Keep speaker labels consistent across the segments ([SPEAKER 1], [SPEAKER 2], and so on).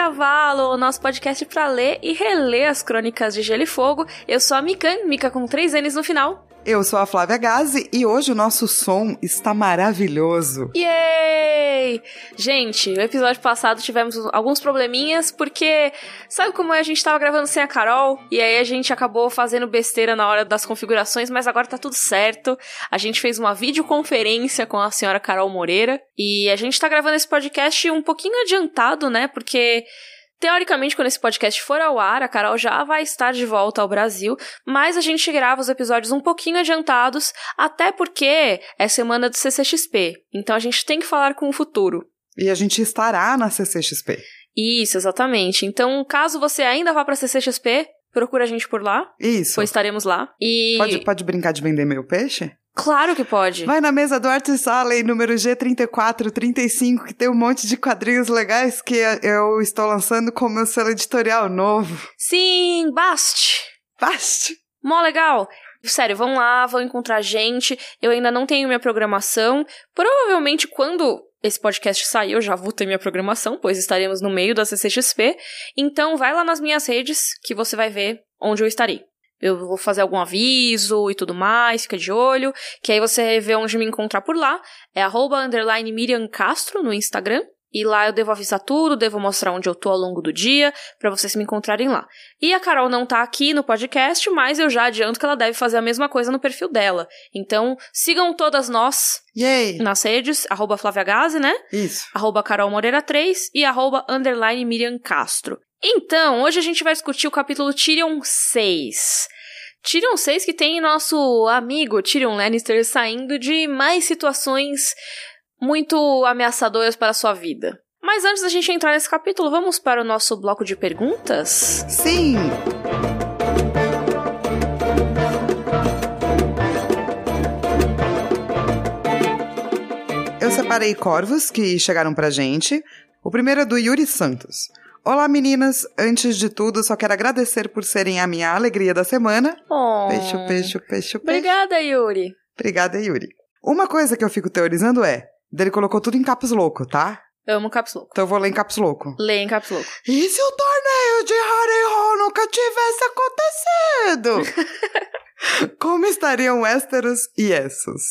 [SPEAKER 1] Cavalo, o nosso podcast para ler e reler as crônicas de Gelo e Fogo. Eu sou a Mikan, Mika com três N's no final.
[SPEAKER 2] Eu sou a Flávia Gazi e hoje o nosso som está maravilhoso.
[SPEAKER 1] Yay! Gente, no episódio passado tivemos alguns probleminhas porque sabe como é? A gente tava gravando sem a Carol e aí a gente acabou fazendo besteira na hora das configurações, mas agora tá tudo certo. A gente fez uma videoconferência com a senhora Carol Moreira e a gente tá gravando esse podcast um pouquinho adiantado, né? Porque Teoricamente, quando esse podcast for ao ar, a Carol já vai estar de volta ao Brasil, mas a gente grava os episódios um pouquinho adiantados, até porque é semana do CCXP. Então a gente tem que falar com o futuro.
[SPEAKER 2] E a gente estará na CCXP.
[SPEAKER 1] Isso, exatamente. Então, caso você ainda vá para CCXP, procura a gente por lá.
[SPEAKER 2] Isso.
[SPEAKER 1] Pois estaremos lá. E
[SPEAKER 2] Pode, pode brincar de vender meu peixe?
[SPEAKER 1] Claro que pode.
[SPEAKER 2] Vai na mesa do Art Sally, número G3435, que tem um monte de quadrinhos legais que eu estou lançando com meu selo editorial novo.
[SPEAKER 1] Sim, baste.
[SPEAKER 2] Baste.
[SPEAKER 1] Mó legal. Sério, vão lá, vão encontrar gente. Eu ainda não tenho minha programação. Provavelmente quando esse podcast sair, eu já vou ter minha programação, pois estaremos no meio da CCXP. Então vai lá nas minhas redes que você vai ver onde eu estarei. Eu vou fazer algum aviso e tudo mais, fica de olho. Que aí você vê onde me encontrar por lá. É arroba underline Miriam Castro no Instagram. E lá eu devo avisar tudo, devo mostrar onde eu tô ao longo do dia, para vocês me encontrarem lá. E a Carol não tá aqui no podcast, mas eu já adianto que ela deve fazer a mesma coisa no perfil dela. Então, sigam todas nós
[SPEAKER 2] Yay.
[SPEAKER 1] nas redes, arroba Flávia Gazi, né?
[SPEAKER 2] Isso.
[SPEAKER 1] Arroba Carol Moreira 3 e arroba underline Miriam Castro. Então, hoje a gente vai discutir o capítulo Tyrion 6. Tyrion 6 que tem nosso amigo Tyrion Lannister saindo de mais situações muito ameaçadoras para a sua vida. Mas antes da gente entrar nesse capítulo, vamos para o nosso bloco de perguntas?
[SPEAKER 2] Sim. Eu separei corvos que chegaram pra gente. O primeiro é do Yuri Santos. Olá meninas, antes de tudo só quero agradecer por serem a minha alegria da semana.
[SPEAKER 1] Oh.
[SPEAKER 2] Peixe, peixe, peixe, peixe.
[SPEAKER 1] Obrigada, Yuri.
[SPEAKER 2] Obrigada, Yuri. Uma coisa que eu fico teorizando é, ele colocou tudo em caps louco, tá?
[SPEAKER 1] Amo caps louco.
[SPEAKER 2] Então eu vou ler em caps louco.
[SPEAKER 1] Lê em caps louco.
[SPEAKER 2] E se o torneio de Harrenhal nunca tivesse acontecido? Como estariam Westeros e Essos?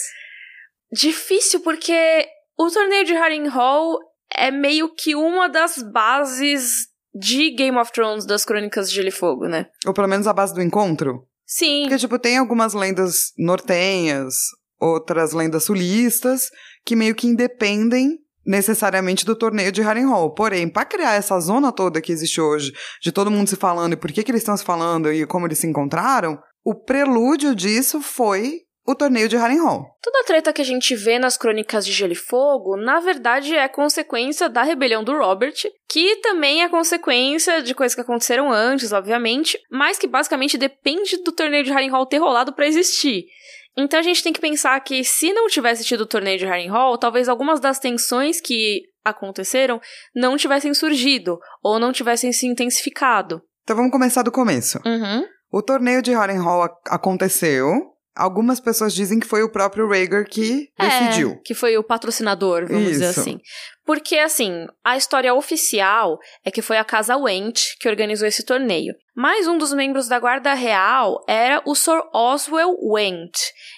[SPEAKER 1] Difícil porque o torneio de Harrenhal é meio que uma das bases de Game of Thrones das Crônicas de Gelo e Fogo, né?
[SPEAKER 2] Ou pelo menos a base do encontro?
[SPEAKER 1] Sim.
[SPEAKER 2] Porque, tipo, tem algumas lendas nortenhas, outras lendas sulistas, que meio que independem necessariamente do torneio de Harrenhal. Porém, para criar essa zona toda que existe hoje, de todo mundo se falando e por que, que eles estão se falando e como eles se encontraram, o prelúdio disso foi o torneio de Harrenhal.
[SPEAKER 1] Toda a treta que a gente vê nas crônicas de Gelo e Fogo, na verdade é consequência da rebelião do Robert, que também é consequência de coisas que aconteceram antes, obviamente, mas que basicamente depende do torneio de Harrenhal ter rolado para existir. Então a gente tem que pensar que se não tivesse tido o torneio de Harrenhal, talvez algumas das tensões que aconteceram não tivessem surgido ou não tivessem se intensificado.
[SPEAKER 2] Então vamos começar do começo.
[SPEAKER 1] Uhum.
[SPEAKER 2] O torneio de Harrenhal ac- aconteceu. Algumas pessoas dizem que foi o próprio Rhaegar que decidiu.
[SPEAKER 1] É, que foi o patrocinador, vamos dizer
[SPEAKER 2] Isso.
[SPEAKER 1] assim. Porque, assim, a história oficial é que foi a Casa Went que organizou esse torneio. Mas um dos membros da Guarda Real era o Sir Oswell Went.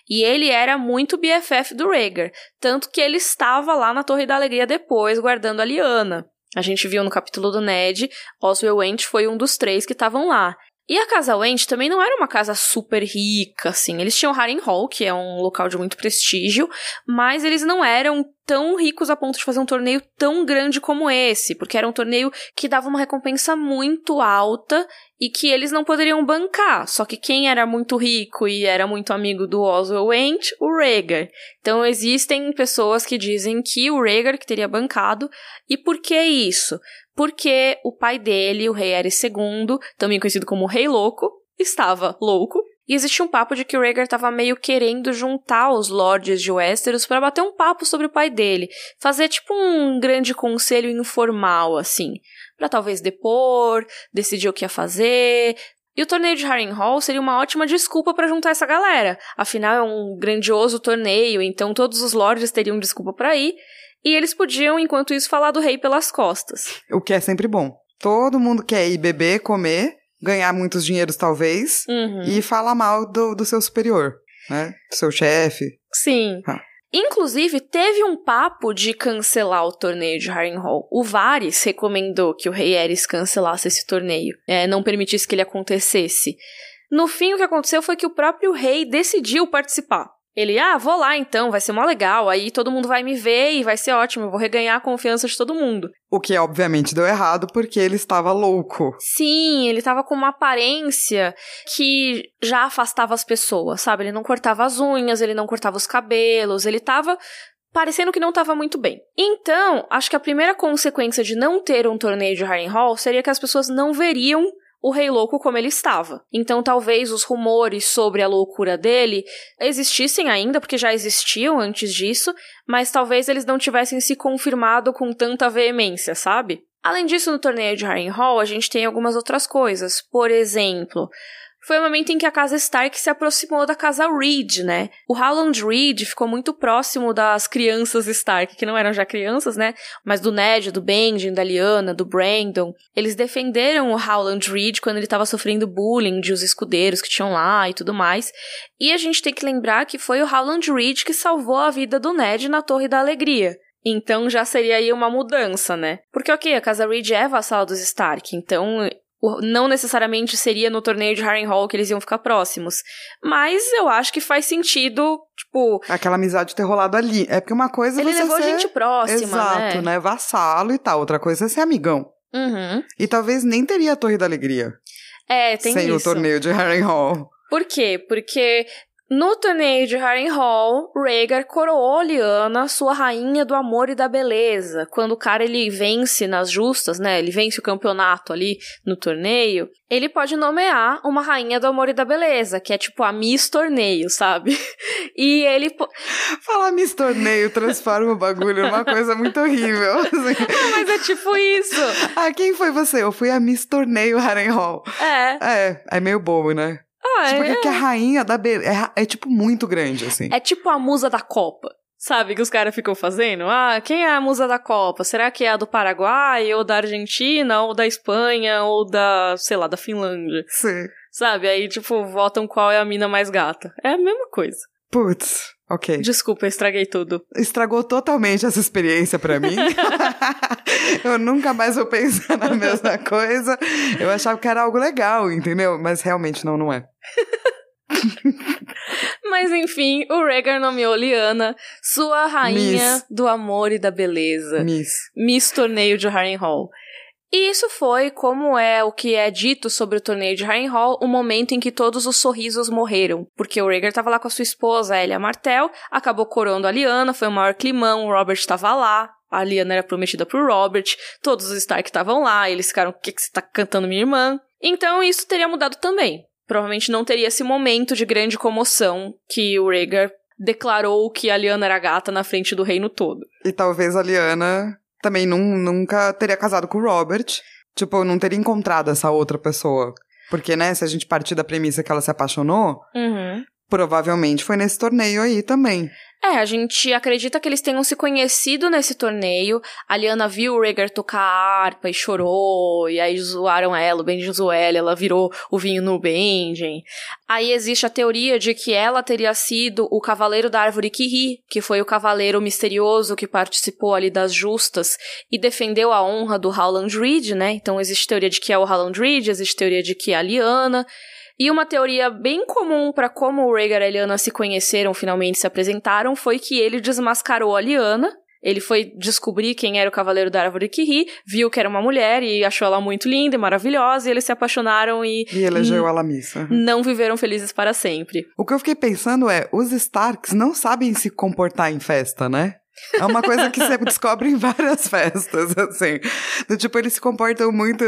[SPEAKER 1] E ele era muito BFF do Rhaegar. Tanto que ele estava lá na Torre da Alegria depois, guardando a Liana. A gente viu no capítulo do Ned, Oswell Went foi um dos três que estavam lá. E a Casa Wendt também não era uma casa super rica, assim. Eles tinham Harrenhal, que é um local de muito prestígio, mas eles não eram tão ricos a ponto de fazer um torneio tão grande como esse, porque era um torneio que dava uma recompensa muito alta e que eles não poderiam bancar. Só que quem era muito rico e era muito amigo do Oswell Wendt? O Rhaegar. Então existem pessoas que dizem que o Rhaegar que teria bancado. E por que isso? Porque o pai dele, o rei Aerys II, também conhecido como Rei Louco, estava louco. E existia um papo de que o Rhaegar estava meio querendo juntar os lords de Westeros para bater um papo sobre o pai dele, fazer tipo um grande conselho informal assim, para talvez depor, decidir o que ia fazer. E o torneio de Harrenhal seria uma ótima desculpa para juntar essa galera. Afinal é um grandioso torneio, então todos os lords teriam desculpa para ir. E eles podiam, enquanto isso, falar do rei pelas costas.
[SPEAKER 2] O que é sempre bom. Todo mundo quer ir beber, comer, ganhar muitos dinheiros talvez,
[SPEAKER 1] Uhum.
[SPEAKER 2] e falar mal do, do seu superior, né? Do seu chefe.
[SPEAKER 1] Sim.
[SPEAKER 2] Ah.
[SPEAKER 1] Inclusive, teve um papo de cancelar o torneio de Harrenhal. O Varys recomendou que o rei Eris cancelasse esse torneio, é, não permitisse que ele acontecesse. No fim, o que aconteceu foi que o próprio rei decidiu participar. Ele, ah, vou lá então, vai ser mó legal, aí todo mundo vai me ver e vai ser ótimo, eu vou reganhar a confiança de todo mundo.
[SPEAKER 2] O que obviamente deu errado porque ele estava louco.
[SPEAKER 1] Sim, ele tava com uma aparência que já afastava as pessoas, sabe? Ele não cortava as unhas, ele não cortava os cabelos, ele tava parecendo que não tava muito bem. Então, acho que a primeira consequência de não ter um torneio de Harrenhal seria que as pessoas não veriam o Rei Louco como ele estava. Então, talvez os rumores sobre a loucura dele existissem ainda, porque já existiam antes disso, mas talvez eles não tivessem se confirmado com tanta veemência, sabe? Além disso, no torneio de Harrenhal, a gente tem algumas outras coisas. Por exemplo, foi o momento em que a casa Stark se aproximou da casa Reed, né? O Howland Reed ficou muito próximo das crianças Stark, que não eram já crianças, né? Mas do Ned, do Benjen, da Lyanna, do Brandon. Eles defenderam o Howland Reed quando ele estava sofrendo bullying de os escudeiros que tinham lá e tudo mais. E a gente tem que lembrar que foi o Howland Reed que salvou a vida do Ned na Torre da Alegria. Então já seria aí uma mudança, né? Porque, ok, a casa Reed é vassal dos Stark, então não necessariamente seria no torneio de Harrenhal que eles iam ficar próximos. Mas eu acho que faz sentido, tipo.
[SPEAKER 2] Aquela amizade ter rolado ali. É porque uma coisa
[SPEAKER 1] Ele
[SPEAKER 2] você
[SPEAKER 1] levou
[SPEAKER 2] ser...
[SPEAKER 1] gente próxima,
[SPEAKER 2] Exato,
[SPEAKER 1] né?
[SPEAKER 2] né? Vassalo e tal. Outra coisa é ser amigão.
[SPEAKER 1] Uhum.
[SPEAKER 2] E talvez nem teria a Torre da Alegria
[SPEAKER 1] É, tem
[SPEAKER 2] sem
[SPEAKER 1] isso.
[SPEAKER 2] o torneio de Harrenhal.
[SPEAKER 1] Por quê? Porque no torneio de Harrenhal, Rhaegar coroou Lyanna sua rainha do amor e da beleza. Quando o cara ele vence nas justas, né? Ele vence o campeonato ali no torneio, ele pode nomear uma rainha do amor e da beleza, que é tipo a Miss Torneio, sabe? E ele po-
[SPEAKER 2] Falar Miss Torneio transforma o bagulho numa coisa muito horrível. assim.
[SPEAKER 1] Mas é tipo isso.
[SPEAKER 2] Ah, quem foi você? Eu fui a Miss Torneio Harrenhal.
[SPEAKER 1] É.
[SPEAKER 2] É, é meio bobo, né?
[SPEAKER 1] Ah,
[SPEAKER 2] Tipo,
[SPEAKER 1] é.
[SPEAKER 2] porque a rainha da beleza é, é, tipo muito grande, assim.
[SPEAKER 1] É tipo a musa da Copa. Sabe que os caras ficam fazendo? Ah, quem é a musa da Copa? Será que é a do Paraguai, ou da Argentina, ou da Espanha, ou da, sei lá, da Finlândia?
[SPEAKER 2] Sim.
[SPEAKER 1] Sabe? Aí, tipo, votam qual é a mina mais gata. É a mesma coisa.
[SPEAKER 2] Putz, ok.
[SPEAKER 1] Desculpa, estraguei tudo.
[SPEAKER 2] Estragou totalmente essa experiência pra mim. eu nunca mais vou pensar na mesma coisa. Eu achava que era algo legal, entendeu? Mas realmente não, não é.
[SPEAKER 1] Mas enfim, o Rhaegar nomeou Lyanna sua rainha
[SPEAKER 2] Miss.
[SPEAKER 1] do amor e da beleza.
[SPEAKER 2] Miss.
[SPEAKER 1] Miss Torneio de Harrenhal. E isso foi, como é o que é dito sobre o torneio de Harrenhal, o momento em que todos os sorrisos morreram. Porque o Rhaegar tava lá com a sua esposa, Elia Martell, acabou coroando a Lyanna, foi o maior climão, o Robert tava lá, a Lyanna era prometida pro Robert, todos os Stark estavam lá, eles ficaram, o que, que você tá cantando minha irmã? Então isso teria mudado também. Provavelmente não teria esse momento de grande comoção que o Rhaegar declarou que a Lyanna era gata na frente do reino todo.
[SPEAKER 2] E talvez a Liana também nun- nunca teria casado com o Robert. Tipo, não teria encontrado essa outra pessoa. Porque, né, se a gente partir da premissa que ela se apaixonou,
[SPEAKER 1] Uhum.
[SPEAKER 2] provavelmente foi nesse torneio aí também.
[SPEAKER 1] É, a gente acredita que eles tenham se conhecido nesse torneio. A Liana viu o Rhaegar tocar harpa e chorou, e aí zoaram ela, o Benjen zoou ela, ela virou o vinho no Benjen. Aí existe a teoria de que ela teria sido o cavaleiro da árvore Kiri, que foi o cavaleiro misterioso que participou ali das justas e defendeu a honra do Howland Reed, né? Então existe teoria de que é o Howland Reed, existe teoria de que é a Liana. E uma teoria bem comum para como o Rhaegar e a Lyanna se conheceram, finalmente se apresentaram, foi que ele desmascarou a Lyanna. Ele foi descobrir quem era o Cavaleiro da Árvore Kiri, viu que era uma mulher e achou ela muito linda e maravilhosa, e eles se apaixonaram e
[SPEAKER 2] E elegeu ela Miss. uhum.
[SPEAKER 1] não viveram felizes para sempre.
[SPEAKER 2] O que eu fiquei pensando é, os Starks não sabem se comportar em festa, né? É uma coisa que você descobre em várias festas, assim. Do tipo, eles se comportam muito.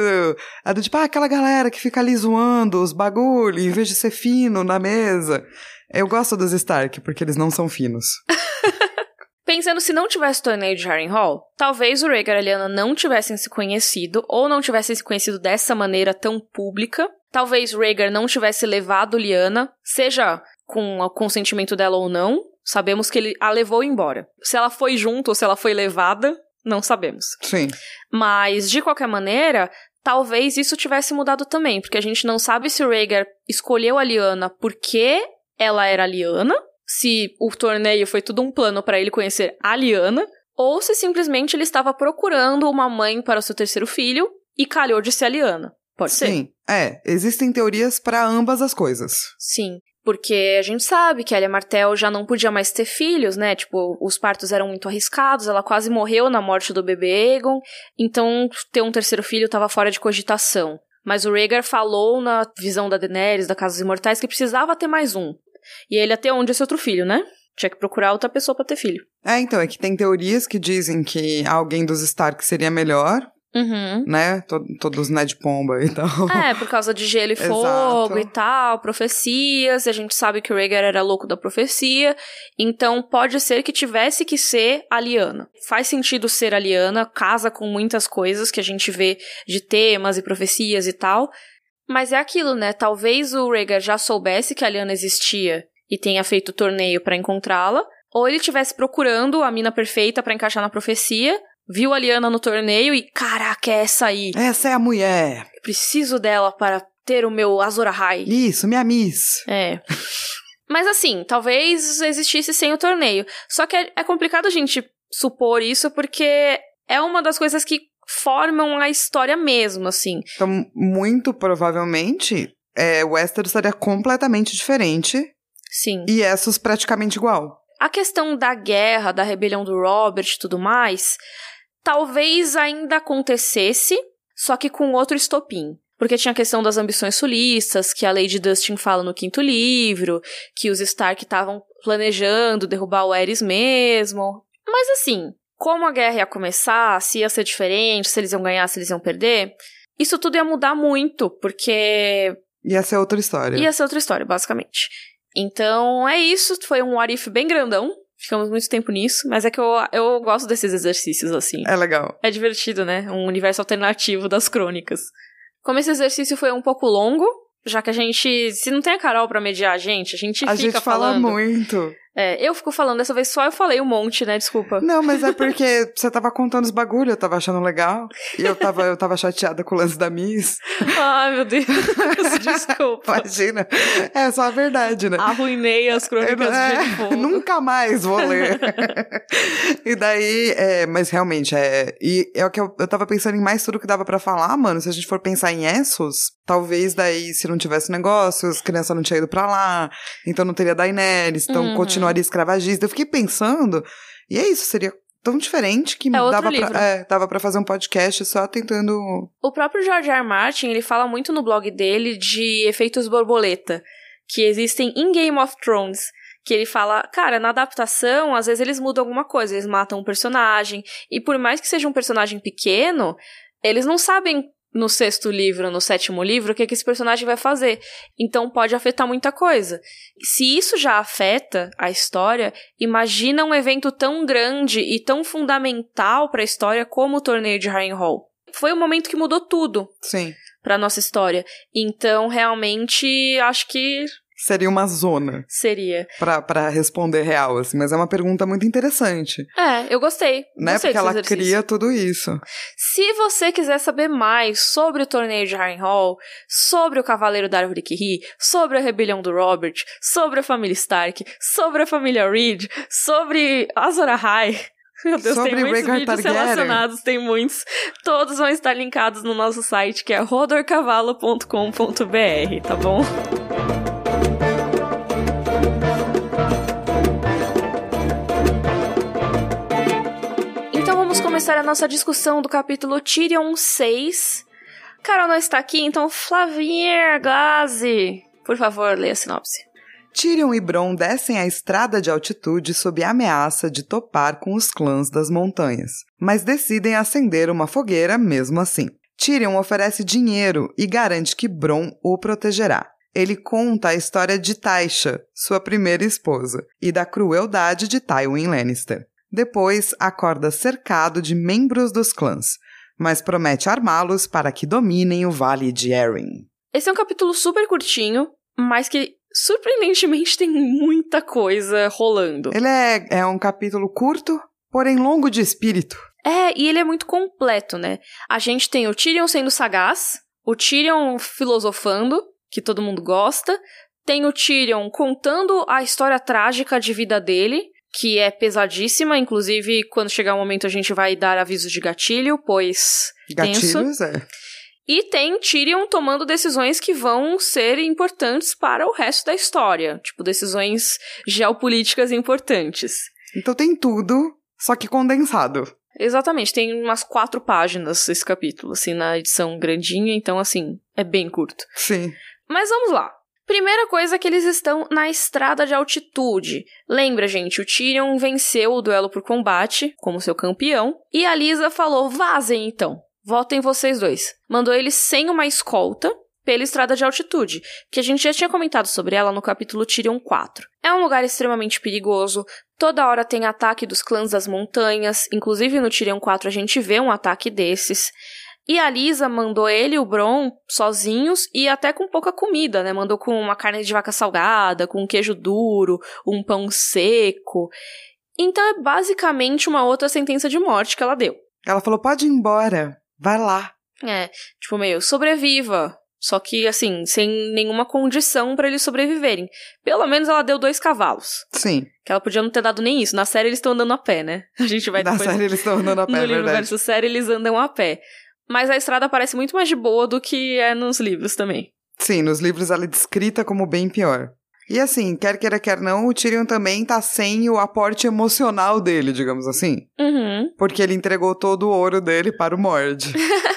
[SPEAKER 2] É do tipo, ah, aquela galera que fica ali zoando os bagulho, em vez de ser fino na mesa. Eu gosto dos Stark, porque eles não são finos.
[SPEAKER 1] Pensando se não tivesse torneio de Harrenhal, talvez o Rhaegar e a Lyanna não tivessem se conhecido, ou não tivessem se conhecido dessa maneira tão pública. Talvez Rhaegar não tivesse levado Lyanna, seja com o consentimento dela ou não. Sabemos que ele a levou embora. Se ela foi junto ou se ela foi levada, Não sabemos.
[SPEAKER 2] Sim.
[SPEAKER 1] Mas, de qualquer maneira, talvez isso tivesse mudado também, porque a gente não sabe se o Rhaegar escolheu a Lyanna porque ela era a Lyanna, se o torneio foi tudo um plano para ele conhecer a Lyanna, ou se simplesmente ele estava procurando uma mãe para o seu terceiro filho e calhou de ser a Lyanna. Pode ser?
[SPEAKER 2] Sim. É, existem teorias para ambas as coisas.
[SPEAKER 1] Sim. Porque a gente sabe que a Elia Martel já não podia mais ter filhos, né? Tipo, os partos eram muito arriscados, ela quase morreu na morte do bebê Egon, então ter um terceiro filho estava fora de cogitação. Mas o Rhaegar falou na visão da Daenerys, da Casa dos Imortais, que precisava ter mais um. E ele até onde esse outro filho, né? Tinha que procurar outra pessoa para ter filho.
[SPEAKER 2] É, então, é que tem teorias que dizem que alguém dos Stark seria melhor,
[SPEAKER 1] Uhum.
[SPEAKER 2] né? To- Todos Ned Pomba e tal.
[SPEAKER 1] É, por causa de gelo e
[SPEAKER 2] Exato.
[SPEAKER 1] fogo e tal, profecias, a gente sabe que o Rhaegar era louco da profecia, então pode ser que tivesse que ser a Lyanna. Faz sentido ser a Lyanna, casa com muitas coisas que a gente vê de temas e profecias e tal, mas é aquilo, né? Talvez o Rhaegar já soubesse que a Lyanna existia e tenha feito o torneio pra encontrá-la, ou ele estivesse procurando a mina perfeita pra encaixar na profecia, viu a Lyanna no torneio e, caraca, é essa aí.
[SPEAKER 2] Essa é a mulher.
[SPEAKER 1] Eu preciso dela para ter o meu Azor Ahai.
[SPEAKER 2] Isso, minha Miss.
[SPEAKER 1] É. Mas assim, talvez existisse sem o torneio. Só que é, é complicado a gente supor isso porque é uma das coisas que formam a história mesmo, assim.
[SPEAKER 2] Então, muito provavelmente, é, Westeros estaria completamente diferente
[SPEAKER 1] Sim.
[SPEAKER 2] e Essos praticamente igual.
[SPEAKER 1] A questão da guerra, da rebelião do Robert e tudo mais, talvez ainda acontecesse, só que com outro estopim. Porque tinha a questão das ambições sulistas, que a Lady Dustin fala no quinto livro, que os Stark estavam planejando derrubar o Aerys mesmo. Mas assim, como a guerra ia começar, se ia ser diferente, se eles iam ganhar, se eles iam perder, isso tudo ia mudar muito, porque
[SPEAKER 2] Ia ser outra história.
[SPEAKER 1] Ia ser outra história, basicamente. Então, é isso. Foi um what if bem grandão. Ficamos muito tempo nisso. Mas é que eu, eu gosto desses exercícios, assim.
[SPEAKER 2] É legal.
[SPEAKER 1] É divertido, né? Um universo alternativo das crônicas. Como esse exercício foi um pouco longo, já que a gente. Se não tem a Carol pra mediar a gente, a gente
[SPEAKER 2] A
[SPEAKER 1] fica
[SPEAKER 2] gente fala
[SPEAKER 1] falando.
[SPEAKER 2] muito.
[SPEAKER 1] É, eu fico falando, dessa vez só eu falei um monte, né? Desculpa.
[SPEAKER 2] Não, mas é porque você tava contando os bagulho, eu tava achando legal. E eu tava, eu tava chateada com o lance da Miss.
[SPEAKER 1] Ai, meu Deus. Desculpa.
[SPEAKER 2] Imagina. É só a verdade, né?
[SPEAKER 1] Arruinei as crônicas
[SPEAKER 2] É,
[SPEAKER 1] de.
[SPEAKER 2] Nunca mais vou ler. e daí, é, mas realmente, é. E é o que eu, eu tava pensando em mais tudo que dava pra falar, mano. Se a gente for pensar em Essos, talvez daí, se não tivesse negócio, as crianças não tinham ido pra lá, então não teria Daenerys, então
[SPEAKER 1] Uhum.
[SPEAKER 2] Continuaria escravagista. Eu fiquei pensando, e é isso, seria tão diferente que
[SPEAKER 1] É
[SPEAKER 2] dava, pra, é, dava pra fazer um podcast só tentando.
[SPEAKER 1] O próprio George R. R. Martin, ele fala muito no blog dele de efeitos borboleta, que existem em Game of Thrones. Que ele fala, cara, na adaptação, às vezes eles mudam alguma coisa, eles matam um personagem, e por mais que seja um personagem pequeno, eles não sabem no sexto livro, no sétimo livro, o que, que esse personagem vai fazer. Então pode afetar muita coisa. Se isso já afeta a história, imagina um evento tão grande e tão fundamental para a história como o torneio de Harrenhal. Foi um momento que mudou tudo
[SPEAKER 2] Sim.
[SPEAKER 1] para nossa história. Então, realmente, acho que
[SPEAKER 2] Seria uma zona
[SPEAKER 1] seria.
[SPEAKER 2] pra, pra responder real, assim, mas é uma pergunta muito interessante,
[SPEAKER 1] É, eu gostei.
[SPEAKER 2] né?
[SPEAKER 1] Gostei
[SPEAKER 2] Porque ela
[SPEAKER 1] exercício.
[SPEAKER 2] cria tudo isso.
[SPEAKER 1] Se você quiser saber mais sobre o torneio de Harrenhal, sobre o Cavaleiro da Árvore que ri, sobre a rebelião do Robert, sobre a família Stark, sobre a família Reed, sobre Azor Ahai, meu Deus,
[SPEAKER 2] Sobre
[SPEAKER 1] tem muitos
[SPEAKER 2] Rhaegar
[SPEAKER 1] vídeos
[SPEAKER 2] Targaryen.
[SPEAKER 1] relacionados, tem muitos. Todos vão estar linkados no nosso site, que é rodorcavalo.com.br, tá bom? Começar a nossa discussão do capítulo Tyrion 6. Carol não está aqui, então Flavinha Gazi, por favor, leia a sinopse.
[SPEAKER 2] Tyrion e Bron descem a estrada de altitude sob a ameaça de topar com os clãs das montanhas, mas decidem acender uma fogueira mesmo assim. Tyrion oferece dinheiro e garante que Bron o protegerá. Ele conta a história de Taisha, sua primeira esposa, e da crueldade de Tywin Lannister. Depois, acorda cercado de membros dos clãs, mas promete armá-los para que dominem o Vale de Erin.
[SPEAKER 1] Esse é um capítulo super curtinho, mas que surpreendentemente tem muita coisa rolando.
[SPEAKER 2] Ele é, é um capítulo curto, porém longo de espírito.
[SPEAKER 1] É, e ele é muito completo, né? A gente tem o Tyrion sendo sagaz, o Tyrion filosofando, que todo mundo gosta, tem o Tyrion contando a história trágica de vida dele, que é pesadíssima, inclusive quando chegar o momento a gente vai dar avisos de gatilho, pois
[SPEAKER 2] Gatilhos, tenso. é.
[SPEAKER 1] E tem Tyrion tomando decisões que vão ser importantes para o resto da história, tipo decisões geopolíticas importantes.
[SPEAKER 2] Então tem tudo, só que condensado.
[SPEAKER 1] Exatamente, tem umas quatro páginas esse capítulo, assim, na edição grandinha, então, assim, é bem curto.
[SPEAKER 2] Sim.
[SPEAKER 1] Mas vamos lá. Primeira coisa é que eles estão na estrada de altitude. Lembra, gente, o Tyrion venceu o duelo por combate como seu campeão e a Lisa falou: "Vazem então. Votem vocês dois". Mandou eles sem uma escolta pela estrada de altitude, que a gente já tinha comentado sobre ela no capítulo Tyrion 4. É um lugar extremamente perigoso, toda hora tem ataque dos clãs das montanhas, inclusive no Tyrion 4 a gente vê um ataque desses. E a Lisa mandou ele e o Bron sozinhos e até com pouca comida, né? Mandou com uma carne de vaca salgada, com um queijo duro, um pão seco. Então é basicamente uma outra sentença de morte que ela deu.
[SPEAKER 2] Ela falou: pode ir embora, vai lá.
[SPEAKER 1] É, tipo, meio, sobreviva. Só que, assim, sem nenhuma condição para eles sobreviverem. Pelo menos ela deu dois cavalos.
[SPEAKER 2] Sim.
[SPEAKER 1] Que ela podia não ter dado nem isso. Na série eles estão andando a pé, né? A gente vai
[SPEAKER 2] Na série eles estão andando a pé,
[SPEAKER 1] No
[SPEAKER 2] é verdade.
[SPEAKER 1] versus série eles andam a pé. Mas a estrada parece muito mais de boa do que é nos livros também.
[SPEAKER 2] Sim, nos livros ela é descrita como bem pior. E assim, quer queira, quer não, o Tyrion também tá sem o aporte emocional dele, digamos assim.
[SPEAKER 1] Uhum.
[SPEAKER 2] Porque ele entregou todo o ouro dele para o Mord.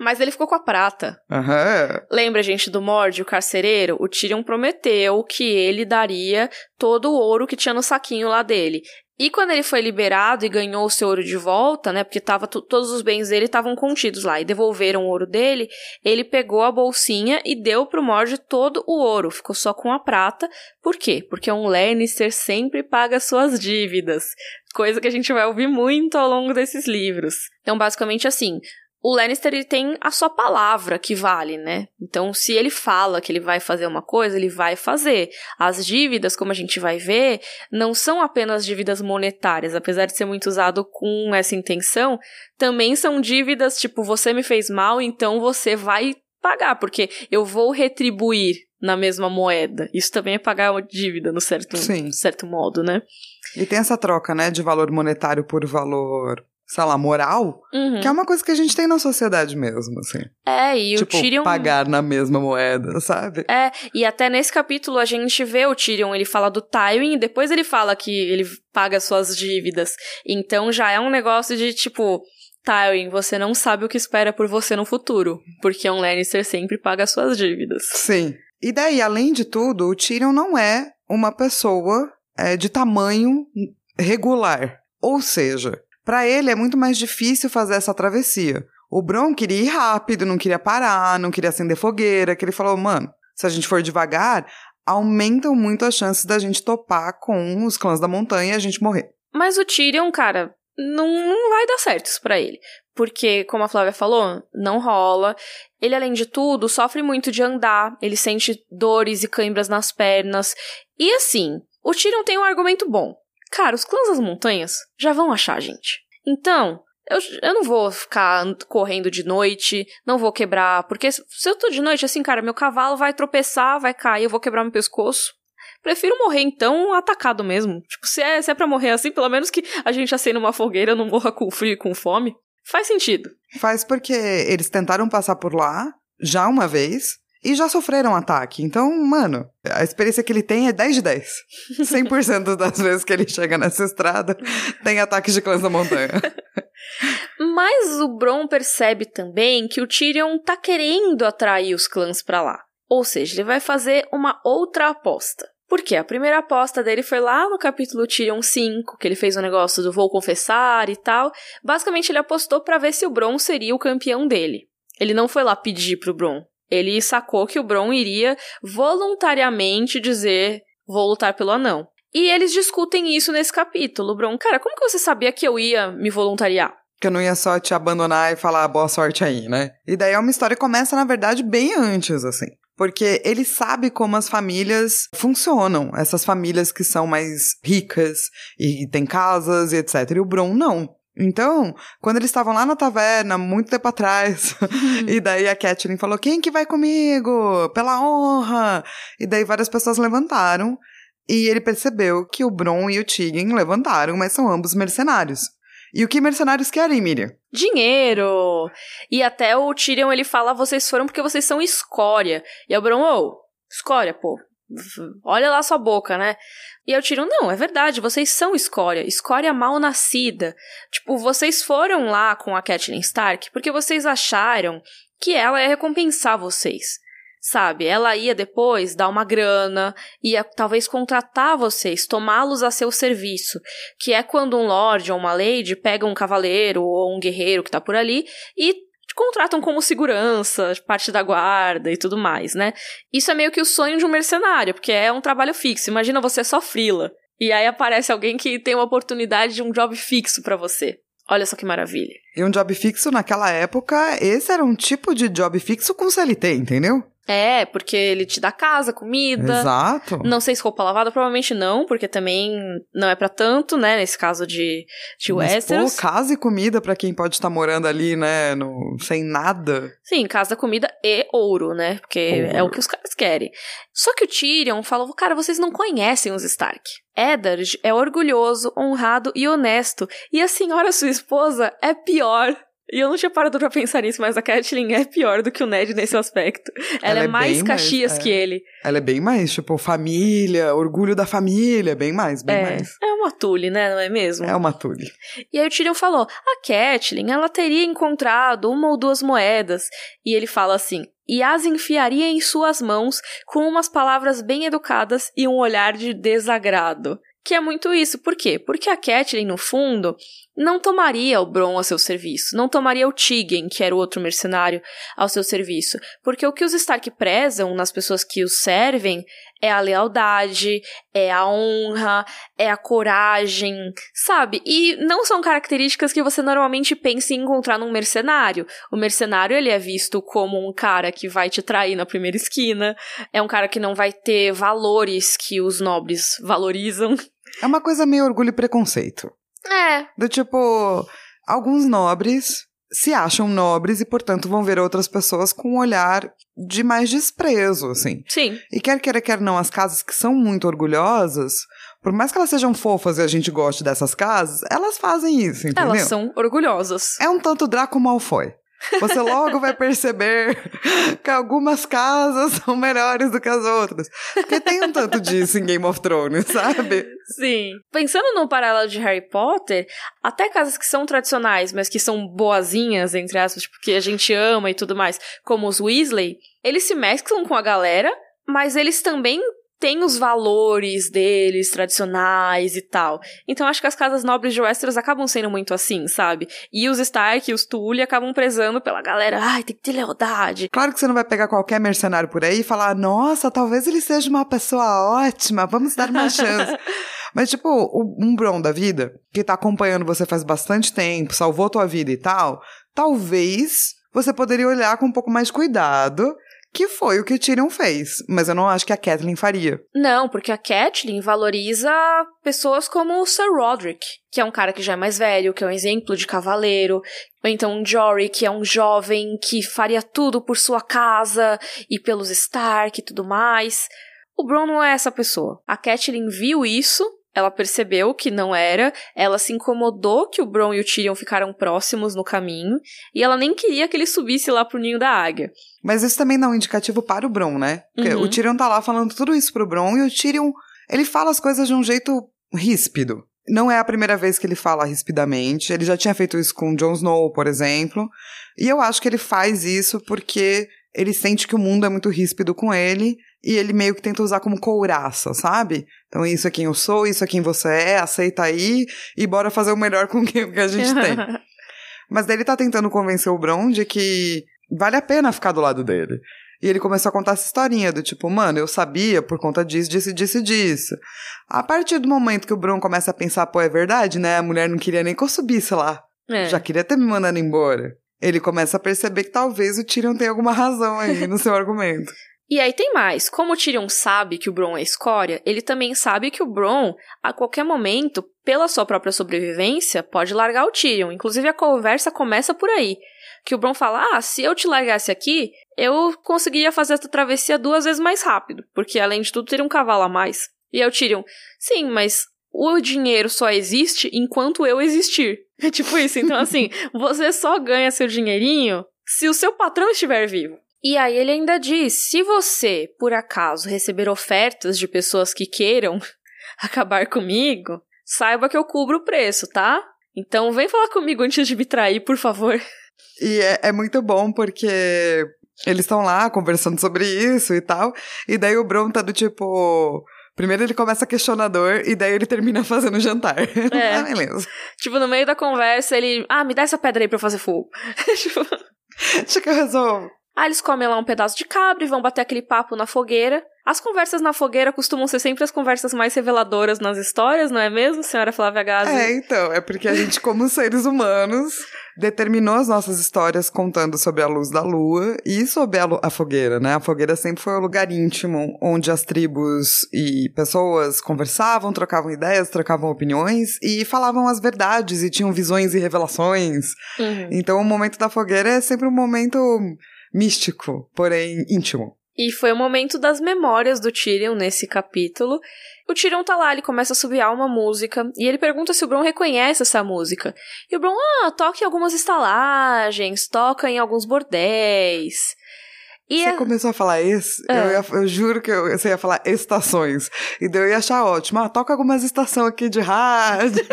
[SPEAKER 1] Mas ele ficou com a prata.
[SPEAKER 2] Aham.
[SPEAKER 1] Lembra, gente, do Mord, o carcereiro? O Tyrion prometeu que ele daria todo o ouro que tinha no saquinho lá dele. E quando ele foi liberado e ganhou o seu ouro de volta, né? Porque tava todos os bens dele estavam contidos lá e devolveram o ouro dele, ele pegou a bolsinha e deu pro Mord todo o ouro, ficou só com a prata. Por quê? Porque um Lannister sempre paga suas dívidas, coisa que a gente vai ouvir muito ao longo desses livros. Então, basicamente assim, o Lannister ele tem a sua palavra que vale, né? Então, se ele fala que ele vai fazer uma coisa, ele vai fazer. As dívidas, como a gente vai ver, não são apenas dívidas monetárias, apesar de ser muito usado com essa intenção, também são dívidas tipo você me fez mal, então você vai pagar, porque eu vou retribuir na mesma moeda. Isso também é pagar uma dívida, no certo,
[SPEAKER 2] Sim.
[SPEAKER 1] certo modo, né?
[SPEAKER 2] E tem essa troca, né, de valor monetário por valor, sei lá, moral,
[SPEAKER 1] Uhum.
[SPEAKER 2] que é uma coisa que a gente tem na sociedade mesmo, assim.
[SPEAKER 1] É, e
[SPEAKER 2] tipo,
[SPEAKER 1] o Tyrion...
[SPEAKER 2] pagar na mesma moeda, sabe?
[SPEAKER 1] É, e até nesse capítulo a gente vê o Tyrion, ele fala do Tywin e depois ele fala que ele paga suas dívidas. Então já é um negócio de tipo, Tywin, você não sabe o que espera por você no futuro, porque um Lannister sempre paga suas dívidas.
[SPEAKER 2] Sim. E daí, além de tudo, o Tyrion não é uma pessoa é, de tamanho regular. Ou seja, para ele é muito mais difícil fazer essa travessia. O Bron queria ir rápido, não queria parar, não queria acender fogueira, que ele falou, mano, se a gente for devagar, aumentam muito as chances da gente topar com os clãs da montanha e a gente morrer.
[SPEAKER 1] Mas o Tyrion, cara, não, não vai dar certo isso pra ele. Porque, como a Flávia falou, não rola. Ele, além de tudo, sofre muito de andar. Ele sente dores e cãibras nas pernas. E assim, o Tyrion tem um argumento bom. Cara, os clãs das montanhas já vão achar a gente. Então, eu, eu não vou ficar correndo de noite, não vou quebrar. Porque se eu tô de noite, assim, cara, meu cavalo vai tropeçar, vai cair, eu vou quebrar meu pescoço. Prefiro morrer, então, atacado mesmo. Tipo, se é, se é pra morrer assim, pelo menos que a gente acenda uma fogueira, não morra com frio e com fome. Faz sentido.
[SPEAKER 2] Faz porque eles tentaram passar por lá já uma vez e já sofreram ataque. Então, mano, a experiência que ele tem é 10 de 10. 100% das vezes que ele chega nessa estrada tem ataques de clãs da montanha.
[SPEAKER 1] Mas o Bron percebe também que o Tyrion tá querendo atrair os clãs pra lá. Ou seja, ele vai fazer uma outra aposta. Por quê? A primeira aposta dele foi lá no capítulo Tyrion 5, que ele fez o negócio do vou confessar e tal. Basicamente, ele apostou pra ver se o Bron seria o campeão dele. Ele não foi lá pedir pro Bron. Ele sacou que o Bron iria voluntariamente dizer vou lutar pelo anão. E eles discutem isso nesse capítulo. Bron, cara, como que você sabia que eu ia me voluntariar?
[SPEAKER 2] Que eu não ia só te abandonar e falar boa sorte aí, né? E daí é uma história que começa, na verdade, bem antes, assim. Porque ele sabe como as famílias funcionam. Essas famílias que são mais ricas e têm casas e etc. E o Bron não. Então, quando eles estavam lá na taverna, muito tempo atrás, e daí a Catelyn falou: Quem que vai comigo? Pela honra! E daí várias pessoas levantaram, e ele percebeu que o Bron e o Tiggen levantaram, mas são ambos mercenários. E o que mercenários querem, Miriam?
[SPEAKER 1] Dinheiro! E até o Tyrion ele fala: vocês foram porque vocês são escória. E o Bron, ô, oh, escória, pô. Olha lá sua boca, né? E eu tiro, não, é verdade, vocês são escória, escória mal nascida. Tipo, vocês foram lá com a Catelyn Stark porque vocês acharam que ela ia recompensar vocês. Sabe, ela ia depois dar uma grana, ia talvez contratar vocês, tomá-los a seu serviço, que é quando um lord ou uma lady pega um cavaleiro ou um guerreiro que tá por ali e contratam como segurança, parte da guarda e tudo mais, né? Isso é meio que o sonho de um mercenário, porque é um trabalho fixo. Imagina você só frila. E aí aparece alguém que tem uma oportunidade de um job fixo para você. Olha só que maravilha.
[SPEAKER 2] E um job fixo naquela época, esse era um tipo de job fixo com CLT, entendeu?
[SPEAKER 1] É, porque ele te dá casa, comida.
[SPEAKER 2] Exato.
[SPEAKER 1] Não sei se roupa lavada, provavelmente não, porque também não é para tanto, né, nesse caso de, de Mas, Westeros.
[SPEAKER 2] Pô, casa e comida para quem pode estar morando ali, né, no, sem nada.
[SPEAKER 1] Sim, casa, comida e ouro, né, porque ouro. é o que os caras querem. Só que o Tyrion falou, cara, vocês não conhecem os Stark. Eddard é orgulhoso, honrado e honesto, e a senhora sua esposa é pior. E eu não tinha parado pra pensar nisso, mas a Catelyn é pior do que o Ned nesse aspecto. Ela, Ela é, é mais Caxias mais, é. que ele.
[SPEAKER 2] Ela é bem mais, tipo, família, orgulho da família, bem mais, bem
[SPEAKER 1] é,
[SPEAKER 2] mais.
[SPEAKER 1] É uma Tully, né? Não é mesmo?
[SPEAKER 2] É uma Tully.
[SPEAKER 1] E aí o Tyrion falou, a Catelyn, ela teria encontrado uma ou duas moedas. E ele fala assim, e as enfiaria em suas mãos com umas palavras bem educadas e um olhar de desagrado. Que é muito isso. Por quê? Porque a Catelyn, no fundo, não tomaria o Bron ao seu serviço, não tomaria o Tiggen, que era o outro mercenário, ao seu serviço, porque o que os Stark prezam nas pessoas que os servem é a lealdade, é a honra, é a coragem, sabe? E não são características que você normalmente pensa em encontrar num mercenário. O mercenário, ele é visto como um cara que vai te trair na primeira esquina, é um cara que não vai ter valores que os nobres valorizam.
[SPEAKER 2] É uma coisa meio orgulho e preconceito.
[SPEAKER 1] É.
[SPEAKER 2] Do tipo, alguns nobres se acham nobres e, portanto, vão ver outras pessoas com um olhar de mais desprezo, assim.
[SPEAKER 1] Sim.
[SPEAKER 2] E quer queira, quer não, as casas que são muito orgulhosas, por mais que elas sejam fofas e a gente goste dessas casas, elas fazem isso, entendeu?
[SPEAKER 1] Elas são orgulhosas.
[SPEAKER 2] É um tanto Draco Malfoy. Você logo vai perceber que algumas casas são melhores do que as outras. Porque tem um tanto disso em Game of Thrones, sabe?
[SPEAKER 1] Sim. Pensando no paralelo de Harry Potter, até casas que são tradicionais, mas que são boazinhas, entre aspas, tipo, que a gente ama e tudo mais, como os Weasley, eles se mesclam com a galera, mas eles também tem os valores deles tradicionais e tal. Então acho que as casas nobres de Westeros acabam sendo muito assim, sabe? E os Stark e os Tully acabam prezando pela galera, ai, tem que ter lealdade.
[SPEAKER 2] Claro que você não vai pegar qualquer mercenário por aí e falar, nossa, talvez ele seja uma pessoa ótima, vamos dar uma chance. Mas, tipo, um Bron da vida, que tá acompanhando você faz bastante tempo, salvou tua vida e tal, talvez você poderia olhar com um pouco mais de cuidado que foi o que Tyrion fez, mas eu não acho que a Catelyn faria.
[SPEAKER 1] Não, porque a Catelyn valoriza pessoas como o Sir Roderick, que é um cara que já é mais velho, que é um exemplo de cavaleiro, ou então um Jory, que é um jovem que faria tudo por sua casa e pelos Stark e tudo mais. O Bron não é essa pessoa. A Catelyn viu isso ela percebeu que não era, ela se incomodou que o Bron e o Tyrion ficaram próximos no caminho, e ela nem queria que ele subisse lá pro ninho da águia.
[SPEAKER 2] Mas isso também não é um indicativo para o Bron, né? Porque uhum. o Tyrion tá lá falando tudo isso pro Bron, e o Tyrion, ele fala as coisas de um jeito ríspido. Não é a primeira vez que ele fala rispidamente, ele já tinha feito isso com Jon Snow, por exemplo, e eu acho que ele faz isso porque ele sente que o mundo é muito ríspido com ele, e ele meio que tenta usar como couraça, sabe? Então, isso é quem eu sou, isso é quem você é, aceita aí e bora fazer o melhor com o que a gente tem. Mas daí ele tá tentando convencer o Bron de que vale a pena ficar do lado dele. E ele começou a contar essa historinha do tipo, mano, eu sabia por conta disso, disso, disso, disso. A partir do momento que o Bron começa a pensar, pô, é verdade, né? A mulher não queria nem que eu subisse lá. É. Já queria ter me mandado embora. Ele começa a perceber que talvez o Tyrion tenha alguma razão aí no seu argumento.
[SPEAKER 1] E aí tem mais. Como o Tyrion sabe que o Bron é escória, ele também sabe que o Bron, a qualquer momento, pela sua própria sobrevivência, pode largar o Tyrion. Inclusive a conversa começa por aí. Que o Bron fala: "Ah, se eu te largasse aqui, eu conseguiria fazer essa travessia duas vezes mais rápido, porque além de tudo teria um cavalo a mais". E aí o Tyrion: "Sim, mas o dinheiro só existe enquanto eu existir". É tipo isso. Então assim, você só ganha seu dinheirinho se o seu patrão estiver vivo. E aí ele ainda diz: se você, por acaso, receber ofertas de pessoas que queiram acabar comigo, saiba que eu cubro o preço, tá? Então vem falar comigo antes de me trair, por favor.
[SPEAKER 2] E é, é muito bom porque eles estão lá conversando sobre isso e tal. E daí o Bron tá do tipo. Primeiro ele começa questionador e daí ele termina fazendo jantar. É. ah, beleza.
[SPEAKER 1] Tipo, no meio da conversa, ele. Ah, me dá essa pedra aí pra eu fazer fogo.
[SPEAKER 2] tipo. Deixa que eu resolvo.
[SPEAKER 1] Aí eles comem lá um pedaço de cabra e vão bater aquele papo na fogueira. As conversas na fogueira costumam ser sempre as conversas mais reveladoras nas histórias, não é mesmo, senhora Flávia Gazi?
[SPEAKER 2] É, então, é porque a gente, como seres humanos, determinou as nossas histórias contando sobre a luz da lua e sobre a, a, fogueira, né? A fogueira sempre foi um lugar íntimo onde as tribos e pessoas conversavam, trocavam ideias, trocavam opiniões e falavam as verdades e tinham visões e revelações. Uhum. Então, o momento da fogueira é sempre um momento místico, porém íntimo.
[SPEAKER 1] E foi o momento das memórias do Tyrion nesse capítulo. O Tyrion tá lá, ele começa a subiar uma música e ele pergunta se o Bron reconhece essa música. E o Bron, ah, toca em algumas estalagens, toca em alguns bordéis.
[SPEAKER 2] E você a... começou a falar esse, é. eu, ia, eu, juro que eu, você ia falar estações. E daí eu ia achar ótimo. Ah, toca algumas estações aqui de rádio,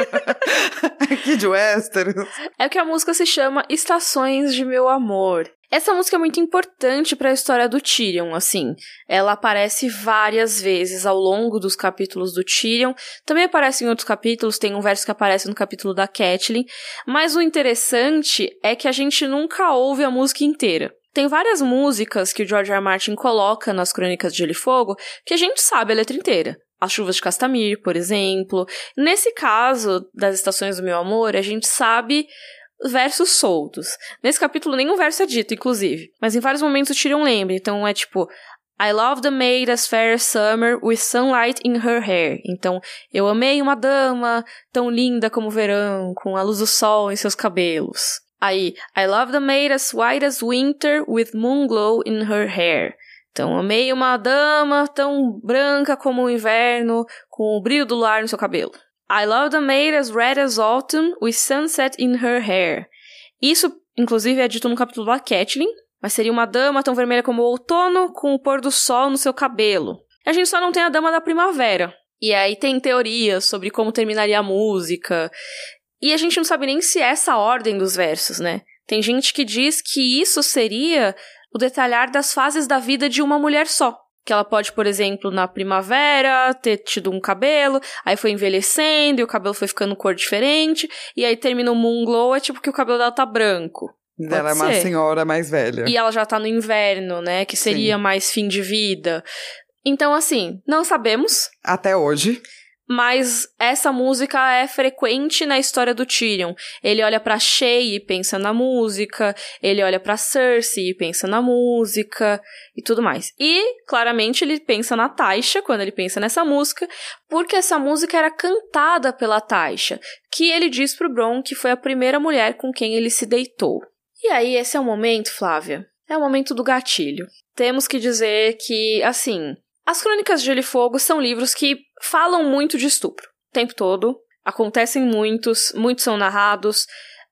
[SPEAKER 2] aqui de Westeros.
[SPEAKER 1] É que a música se chama Estações de Meu Amor. Essa música é muito importante para a história do Tyrion, assim. Ela aparece várias vezes ao longo dos capítulos do Tyrion. Também aparece em outros capítulos, tem um verso que aparece no capítulo da Catelyn. Mas o interessante é que a gente nunca ouve a música inteira. Tem várias músicas que o George R. R. Martin coloca nas Crônicas de Gelo e Fogo que a gente sabe a letra inteira. As Chuvas de Castamir, por exemplo. Nesse caso das Estações do Meu Amor, a gente sabe versos soltos. Nesse capítulo nenhum verso é dito, inclusive. Mas em vários momentos o Tyrion lembra. Então é tipo... I love the maid as fair as summer with sunlight in her hair. Então, eu amei uma dama tão linda como o verão, com a luz do sol em seus cabelos. Aí, I love the maid as white as winter with moon glow in her hair. Então, amei uma dama tão branca como o inverno, com o brilho do lar no seu cabelo. I love the maid as red as autumn with sunset in her hair. Isso, inclusive, é dito no capítulo da Catelyn, mas seria uma dama tão vermelha como o outono com o pôr do sol no seu cabelo. A gente só não tem a dama da primavera. E aí tem teorias sobre como terminaria a música. E a gente não sabe nem se é essa a ordem dos versos, né? Tem gente que diz que isso seria o detalhar das fases da vida de uma mulher só que ela pode, por exemplo, na primavera ter tido um cabelo, aí foi envelhecendo e o cabelo foi ficando cor diferente, e aí termina o moon glow, é tipo que o cabelo dela tá branco.
[SPEAKER 2] Pode ela ser. é uma senhora mais velha.
[SPEAKER 1] E ela já tá no inverno, né? Que seria Sim. mais fim de vida. Então, assim, não sabemos.
[SPEAKER 2] Até hoje
[SPEAKER 1] mas essa música é frequente na história do Tyrion. Ele olha para Shay e pensa na música, ele olha para Cersei e pensa na música e tudo mais. E claramente ele pensa na Taisha quando ele pensa nessa música, porque essa música era cantada pela Taisha, que ele diz pro Bron que foi a primeira mulher com quem ele se deitou. E aí esse é o momento, Flávia. É o momento do gatilho. Temos que dizer que, assim, as Crônicas de Gelo e Fogo são livros que falam muito de estupro. O tempo todo. Acontecem muitos, muitos são narrados,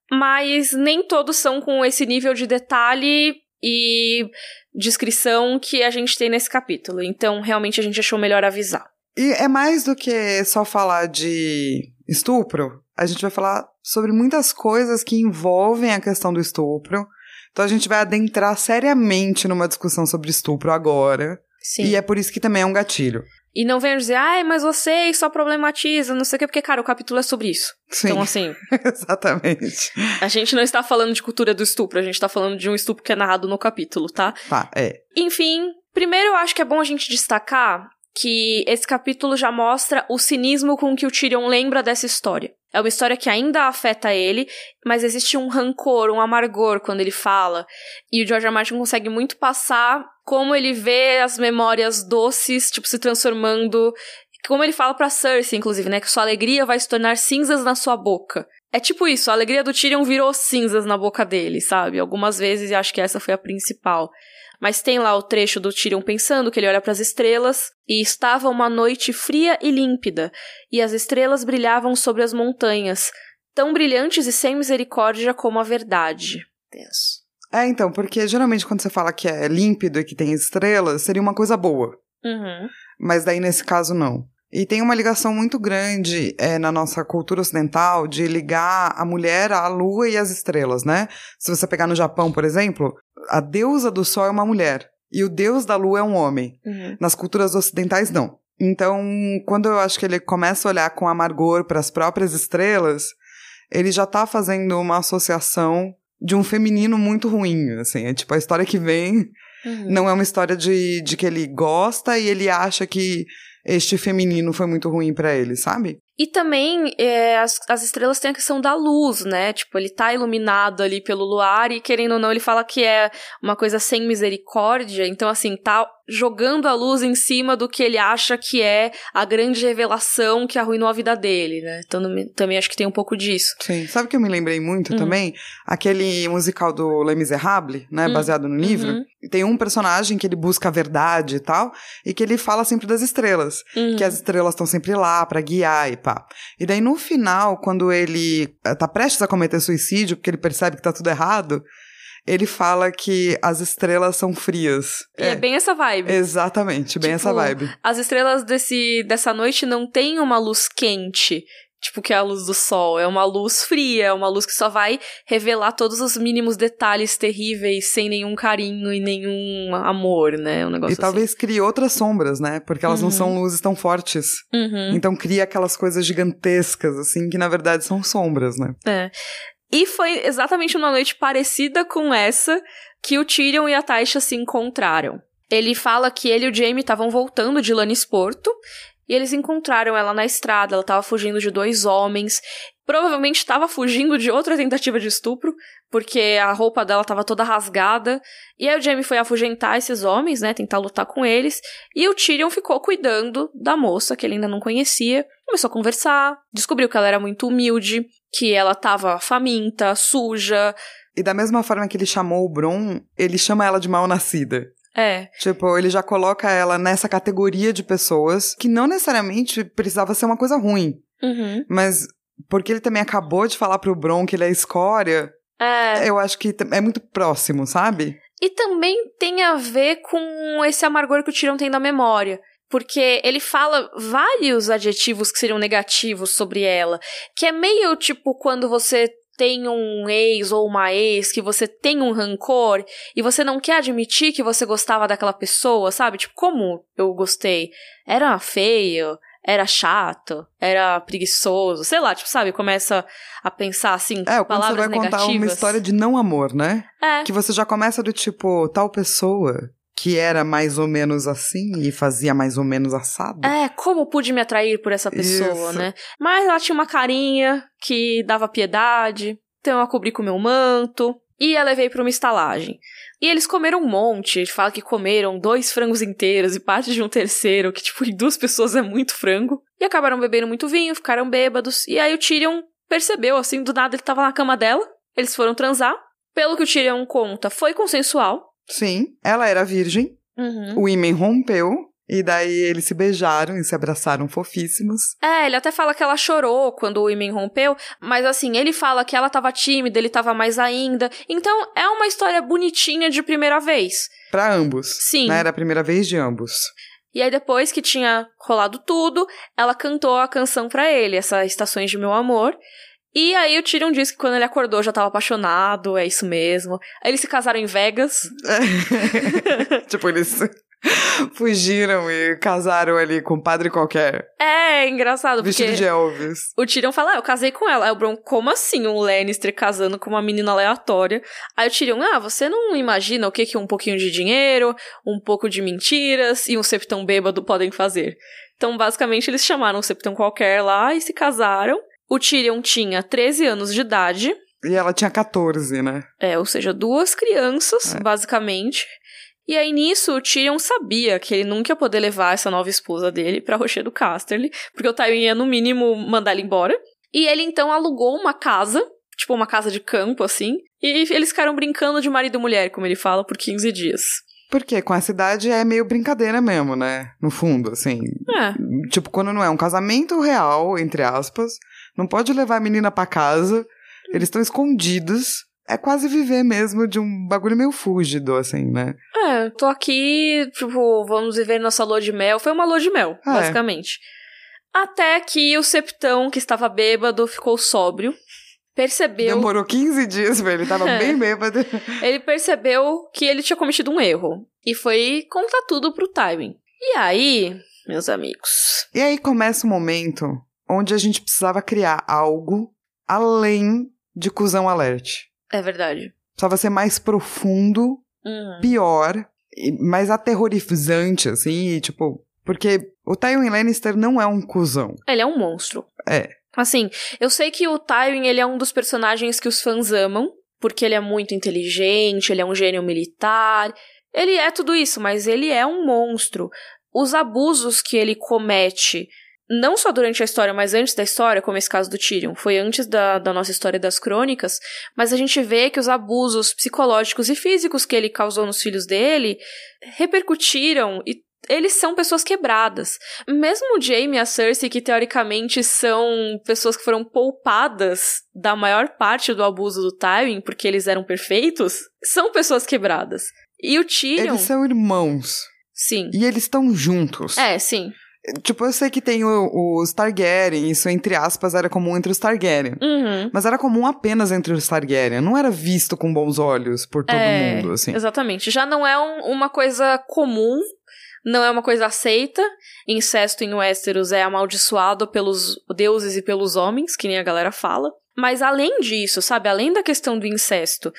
[SPEAKER 1] mas nem todos são com esse nível de detalhe e descrição que a gente tem nesse capítulo. Então, realmente, a gente achou melhor avisar.
[SPEAKER 2] E é mais do que só falar de estupro. A gente vai falar sobre muitas coisas que envolvem a questão do estupro. Então, a gente vai adentrar seriamente numa discussão sobre estupro agora. Sim. E é por isso que também é um gatilho.
[SPEAKER 1] E não venham dizer, ai, mas vocês só problematizam, não sei o quê, porque, cara, o capítulo é sobre isso. Sim. Então, assim.
[SPEAKER 2] Exatamente.
[SPEAKER 1] A gente não está falando de cultura do estupro, a gente está falando de um estupro que é narrado no capítulo, tá?
[SPEAKER 2] Tá, é.
[SPEAKER 1] Enfim, primeiro eu acho que é bom a gente destacar que esse capítulo já mostra o cinismo com que o Tyrion lembra dessa história. É uma história que ainda afeta ele, mas existe um rancor, um amargor quando ele fala. E o George R. Martin consegue muito passar como ele vê as memórias doces, tipo, se transformando. Como ele fala pra Cersei, inclusive, né? Que sua alegria vai se tornar cinzas na sua boca. É tipo isso, a alegria do Tyrion virou cinzas na boca dele, sabe? Algumas vezes, e acho que essa foi a principal. Mas tem lá o trecho do Tyrion pensando que ele olha para as estrelas e estava uma noite fria e límpida, e as estrelas brilhavam sobre as montanhas, tão brilhantes e sem misericórdia como a verdade. Tenso.
[SPEAKER 2] É, então, porque geralmente quando você fala que é límpido e que tem estrelas, seria uma coisa boa.
[SPEAKER 1] Uhum.
[SPEAKER 2] Mas daí nesse caso não. E tem uma ligação muito grande é, na nossa cultura ocidental de ligar a mulher à lua e às estrelas, né? Se você pegar no Japão, por exemplo, a deusa do sol é uma mulher e o deus da lua é um homem.
[SPEAKER 1] Uhum.
[SPEAKER 2] Nas culturas ocidentais, não. Então, quando eu acho que ele começa a olhar com amargor para as próprias estrelas, ele já tá fazendo uma associação de um feminino muito ruim, assim. É tipo, a história que vem
[SPEAKER 1] Uhum.
[SPEAKER 2] não é uma história de, de que ele gosta e ele acha que este feminino foi muito ruim pra ele, sabe?
[SPEAKER 1] E também é, as, as estrelas têm a questão da luz, né? Tipo, ele tá iluminado ali pelo luar e, querendo ou não, ele fala que é uma coisa sem misericórdia. Então, assim, tá jogando a luz em cima do que ele acha que é a grande revelação que arruinou a vida dele, né? Então, também acho que tem um pouco disso.
[SPEAKER 2] Sim. Sabe o que eu me lembrei muito
[SPEAKER 1] Hum.
[SPEAKER 2] também? Aquele musical do Les Miserables, né?
[SPEAKER 1] Hum.
[SPEAKER 2] Baseado no livro.
[SPEAKER 1] Uhum.
[SPEAKER 2] Tem um personagem que ele busca a verdade e tal, e que ele fala sempre das estrelas.
[SPEAKER 1] Uhum.
[SPEAKER 2] Que as estrelas estão sempre lá pra guiar e pá. E daí no final, quando ele eh, tá prestes a cometer suicídio, porque ele percebe que tá tudo errado, ele fala que as estrelas são frias.
[SPEAKER 1] E é. bem essa vibe.
[SPEAKER 2] Exatamente, bem
[SPEAKER 1] Tipo,
[SPEAKER 2] essa vibe.
[SPEAKER 1] As estrelas desse, dessa noite não têm uma luz quente, tipo que é a luz do sol. É uma luz fria, é uma luz que só vai revelar todos os mínimos detalhes terríveis, sem nenhum carinho e nenhum amor, né? Um negócio
[SPEAKER 2] E talvez crie outras sombras, né? Porque elas não
[SPEAKER 1] Uhum.
[SPEAKER 2] são luzes tão fortes.
[SPEAKER 1] assim. Uhum.
[SPEAKER 2] Então cria aquelas coisas gigantescas, assim, que na verdade são sombras, né?
[SPEAKER 1] É. E foi exatamente numa noite parecida com essa que o Tyrion e a Taisha se encontraram. Ele fala que ele e o Jaime estavam voltando de Lannisporto e eles encontraram ela na estrada. Ela estava fugindo de dois homens. Provavelmente estava fugindo de outra tentativa de estupro, porque a roupa dela estava toda rasgada. E aí o Jaime foi afugentar esses homens, né? Tentar lutar com eles. E o Tyrion ficou cuidando da moça, que ele ainda não conhecia. Começou a conversar, descobriu que ela era muito humilde, que ela tava faminta, suja.
[SPEAKER 2] E da mesma forma que ele chamou o Bron, ele chama ela de mal-nascida.
[SPEAKER 1] É,
[SPEAKER 2] Tipo, ele já coloca ela nessa categoria de pessoas que não necessariamente precisava ser uma coisa ruim.
[SPEAKER 1] uhum.
[SPEAKER 2] Mas porque ele também acabou de falar pro Bron que ele é escória,
[SPEAKER 1] é.
[SPEAKER 2] eu acho que é muito próximo, sabe?
[SPEAKER 1] E também tem a ver com esse amargor que o Tyrion tem da memória. Porque ele fala vários adjetivos que seriam negativos sobre ela. Que é meio tipo quando você tem um ex ou uma ex, que você tem um rancor e você não quer admitir que você gostava daquela pessoa, sabe? Tipo, como eu gostei? Era feio, era chato, era preguiçoso, sei lá, tipo, sabe? Começa a pensar assim,
[SPEAKER 2] É, quando você
[SPEAKER 1] palavras
[SPEAKER 2] vai contar
[SPEAKER 1] negativas.
[SPEAKER 2] uma história de não amor, né?
[SPEAKER 1] É.
[SPEAKER 2] Que você já começa do tipo, tal pessoa que era mais ou menos assim e fazia mais ou menos assado.
[SPEAKER 1] É, como pude me atrair por essa pessoa,
[SPEAKER 2] Isso.
[SPEAKER 1] né? Mas ela tinha uma carinha que dava piedade, então eu a cobri com meu manto e a levei pra uma estalagem. E eles comeram um monte, ele fala que comeram dois frangos inteiros e parte de um terceiro, que tipo, em duas pessoas é muito frango. E acabaram bebendo muito vinho, ficaram bêbados. E aí o Tyrion percebeu, assim, do nada ele tava na cama dela, eles foram transar. Pelo que o Tyrion conta, foi consensual.
[SPEAKER 2] Sim, ela era virgem,
[SPEAKER 1] Uhum.
[SPEAKER 2] o Imen rompeu, e daí eles se beijaram e se abraçaram fofíssimos.
[SPEAKER 1] É, ele até fala que ela chorou quando o Imen rompeu, mas assim, ele fala que ela tava tímida, ele tava mais ainda. Então, é uma história bonitinha de primeira vez.
[SPEAKER 2] Pra ambos.
[SPEAKER 1] Sim.
[SPEAKER 2] Né? Era a primeira vez de ambos.
[SPEAKER 1] E aí, depois que tinha rolado tudo, ela cantou a canção pra ele, essa Estações de Meu Amor. E aí o Tyrion disse que quando ele acordou já tava apaixonado, é isso mesmo. Aí eles se casaram em Vegas.
[SPEAKER 2] tipo, eles fugiram e casaram ali com um padre qualquer,
[SPEAKER 1] É, engraçado,
[SPEAKER 2] vestido
[SPEAKER 1] porque
[SPEAKER 2] de Elvis.
[SPEAKER 1] o Tyrion fala, ah, eu casei com ela. Aí o Bron, como assim um Lannister casando com uma menina aleatória? Aí o Tyrion, ah, você não imagina o que, que um pouquinho de dinheiro, um pouco de mentiras e um septão bêbado podem fazer. Então, basicamente, eles chamaram um septão qualquer lá e se casaram. O Tyrion tinha 13 anos de idade.
[SPEAKER 2] E ela tinha 14, né?
[SPEAKER 1] É, ou seja, duas crianças, é. basicamente. E aí nisso, o Tyrion sabia que ele nunca ia poder levar essa nova esposa dele pra Rochedo Casterly, porque o Tywin ia no mínimo mandar ele embora. E ele então alugou uma casa, tipo uma casa de campo assim, e eles ficaram brincando de marido e mulher, como ele fala, por 15 dias.
[SPEAKER 2] Porque com essa idade é meio brincadeira mesmo, né? No fundo, assim.
[SPEAKER 1] É.
[SPEAKER 2] Tipo, quando não é um casamento real, entre aspas, não pode levar a menina para casa, eles estão escondidos. É quase viver mesmo de um bagulho meio fúgido, assim, né?
[SPEAKER 1] É, tô aqui, tipo, vamos viver nossa lua de mel. Foi uma lua de mel, é. basicamente. Até que o septão, que estava bêbado, ficou sóbrio percebeu.
[SPEAKER 2] Demorou 15 dias, velho. Ele tava é. bem bêbado.
[SPEAKER 1] Ele percebeu que ele tinha cometido um erro. E foi contar tudo pro Tywin. E aí, meus amigos.
[SPEAKER 2] E aí começa o um momento onde a gente precisava criar algo além de cuzão alert.
[SPEAKER 1] É verdade.
[SPEAKER 2] Precisava ser mais profundo, uhum. pior, mais aterrorizante, assim, e, tipo. Porque o Tywin Lannister não é um cuzão.
[SPEAKER 1] Ele é um monstro.
[SPEAKER 2] É.
[SPEAKER 1] Assim, eu sei que o Tywin, ele é um dos personagens que os fãs amam, porque ele é muito inteligente, ele é um gênio militar, ele é tudo isso, mas ele é um monstro. Os abusos que ele comete, não só durante a história, mas antes da história, como esse caso do Tyrion, foi antes da, da nossa história das crônicas, mas a gente vê que os abusos psicológicos e físicos que ele causou nos filhos dele repercutiram e eles são pessoas quebradas. Mesmo o Jaime e a Cersei, que teoricamente são pessoas que foram poupadas da maior parte do abuso do Tywin, porque eles eram perfeitos, são pessoas quebradas. E o Tyrion...
[SPEAKER 2] Eles são irmãos.
[SPEAKER 1] Sim.
[SPEAKER 2] E eles estão juntos.
[SPEAKER 1] É, sim.
[SPEAKER 2] Tipo, eu sei que tem os Targaryen, isso entre aspas era comum entre os Targaryen.
[SPEAKER 1] Uhum.
[SPEAKER 2] Mas era comum apenas entre os Targaryen, não era visto com bons olhos por todo é, mundo, assim.
[SPEAKER 1] Exatamente. Já não é um, uma coisa comum não é uma coisa aceita. Incesto em Westeros é amaldiçoado pelos deuses e pelos homens, que nem a galera fala. Mas além disso, sabe, além da questão do incesto,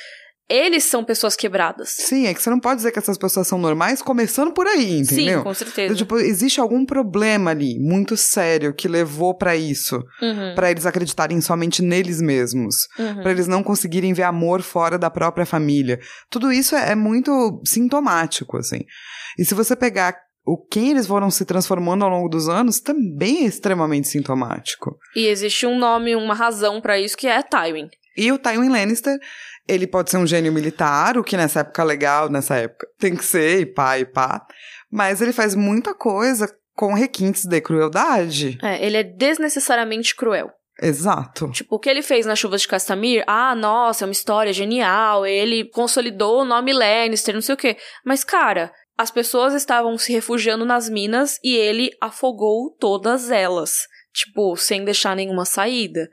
[SPEAKER 1] eles são pessoas quebradas.
[SPEAKER 2] Sim, é que você não pode dizer que essas pessoas são normais começando por aí, entendeu?
[SPEAKER 1] Sim, com certeza.
[SPEAKER 2] Então, tipo, existe algum problema ali muito sério que levou para isso,
[SPEAKER 1] uhum.
[SPEAKER 2] para eles acreditarem somente neles mesmos,
[SPEAKER 1] uhum.
[SPEAKER 2] para eles não conseguirem ver amor fora da própria família. Tudo isso é, é muito sintomático, assim. E se você pegar o quem eles foram se transformando ao longo dos anos também é extremamente sintomático.
[SPEAKER 1] E existe um nome, uma razão para isso que é Tywin.
[SPEAKER 2] E o Tywin Lannister, ele pode ser um gênio militar, o que nessa época é legal, nessa época tem que ser, e pá, e pá. Mas ele faz muita coisa com requintes de crueldade.
[SPEAKER 1] É, ele é desnecessariamente cruel.
[SPEAKER 2] Exato.
[SPEAKER 1] Tipo, o que ele fez na Chuvas de Castamir? Ah, nossa, é uma história genial. Ele consolidou o nome Lannister, não sei o quê. Mas, cara, as pessoas estavam se refugiando nas minas e ele afogou todas elas. Tipo, sem deixar nenhuma saída.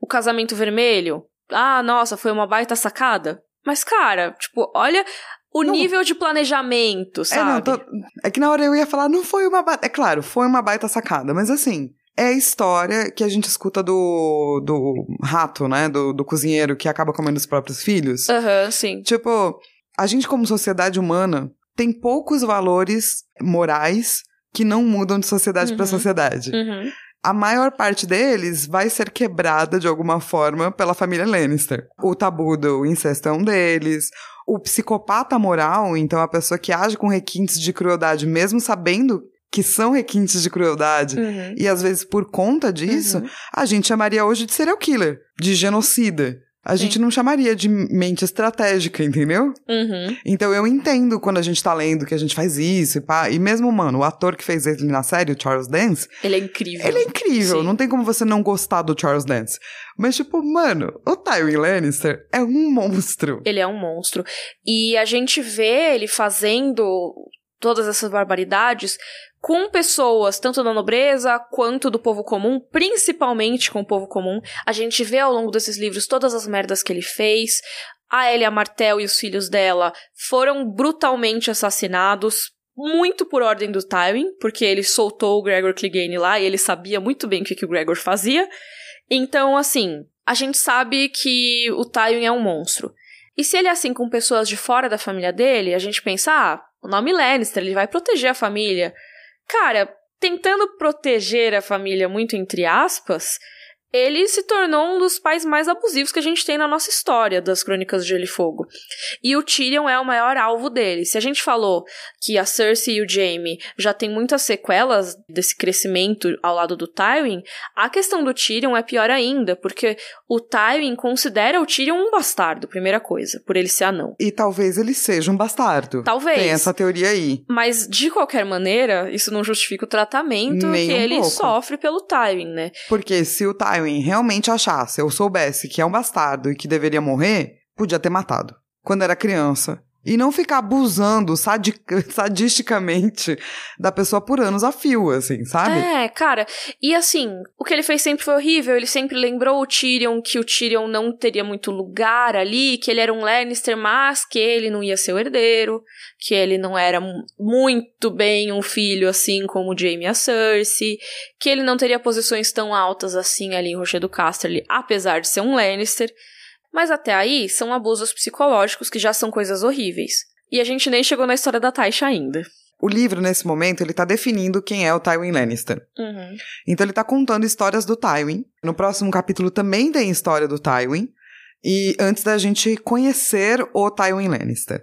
[SPEAKER 1] O casamento vermelho. Ah, nossa, foi uma baita sacada. Mas, cara, tipo, olha o não. nível de planejamento, sabe?
[SPEAKER 2] É, não, tô... é que na hora eu ia falar, não foi uma baita. É claro, foi uma baita sacada, mas assim. É a história que a gente escuta do, do rato, né? Do, do cozinheiro que acaba comendo os próprios filhos.
[SPEAKER 1] Aham, uhum, sim.
[SPEAKER 2] Tipo, a gente, como sociedade humana, tem poucos valores morais que não mudam de sociedade uhum. para sociedade.
[SPEAKER 1] Uhum.
[SPEAKER 2] A maior parte deles vai ser quebrada de alguma forma pela família Lannister. O tabu do incesto é um deles. O psicopata moral, então a pessoa que age com requintes de crueldade, mesmo sabendo que são requintes de crueldade,
[SPEAKER 1] uhum.
[SPEAKER 2] e às vezes por conta disso,
[SPEAKER 1] uhum.
[SPEAKER 2] a gente chamaria hoje de serial killer, de genocida a Sim. gente não chamaria de mente estratégica, entendeu?
[SPEAKER 1] Uhum.
[SPEAKER 2] Então eu entendo quando a gente tá lendo que a gente faz isso e pá. E mesmo, mano, o ator que fez ele na série, o Charles Dance.
[SPEAKER 1] Ele é incrível.
[SPEAKER 2] Ele é incrível. Sim. Não tem como você não gostar do Charles Dance. Mas, tipo, mano, o Tywin Lannister é um monstro.
[SPEAKER 1] Ele é um monstro. E a gente vê ele fazendo todas essas barbaridades com pessoas, tanto da nobreza quanto do povo comum, principalmente com o povo comum. A gente vê ao longo desses livros todas as merdas que ele fez. A Elia Martel e os filhos dela foram brutalmente assassinados, muito por ordem do Tywin, porque ele soltou o Gregor Clegane lá e ele sabia muito bem o que, que o Gregor fazia. Então, assim, a gente sabe que o Tywin é um monstro. E se ele é assim com pessoas de fora da família dele, a gente pensa, ah, o nome Lannister, ele vai proteger a família. Cara, tentando proteger a família muito entre aspas, ele se tornou um dos pais mais abusivos que a gente tem na nossa história das Crônicas de Gelo e Fogo. E o Tyrion é o maior alvo dele. Se a gente falou que a Cersei e o Jaime já tem muitas sequelas desse crescimento ao lado do Tywin, a questão do Tyrion é pior ainda, porque o Tywin considera o Tyrion um bastardo, primeira coisa, por ele ser anão.
[SPEAKER 2] E talvez ele seja um bastardo.
[SPEAKER 1] Talvez.
[SPEAKER 2] Tem essa teoria aí.
[SPEAKER 1] Mas, de qualquer maneira, isso não justifica o tratamento
[SPEAKER 2] Nem
[SPEAKER 1] que
[SPEAKER 2] um
[SPEAKER 1] ele
[SPEAKER 2] pouco.
[SPEAKER 1] sofre pelo Tywin, né?
[SPEAKER 2] Porque se o Tywin realmente achasse, ou soubesse que é um bastardo e que deveria morrer, podia ter matado. Quando era criança. E não ficar abusando sadi- sadisticamente da pessoa por anos a fio, assim, sabe?
[SPEAKER 1] É, cara. E assim, o que ele fez sempre foi horrível. Ele sempre lembrou o Tyrion que o Tyrion não teria muito lugar ali, que ele era um Lannister, mas que ele não ia ser o herdeiro, que ele não era mu- muito bem um filho assim como o Jaime e a Cersei, que ele não teria posições tão altas assim ali em Rochedo Casterly, apesar de ser um Lannister. Mas até aí são abusos psicológicos que já são coisas horríveis. E a gente nem chegou na história da Taisha ainda.
[SPEAKER 2] O livro, nesse momento, ele tá definindo quem é o Tywin Lannister.
[SPEAKER 1] Uhum.
[SPEAKER 2] Então ele tá contando histórias do Tywin. No próximo capítulo também tem história do Tywin. E antes da gente conhecer o Tywin Lannister.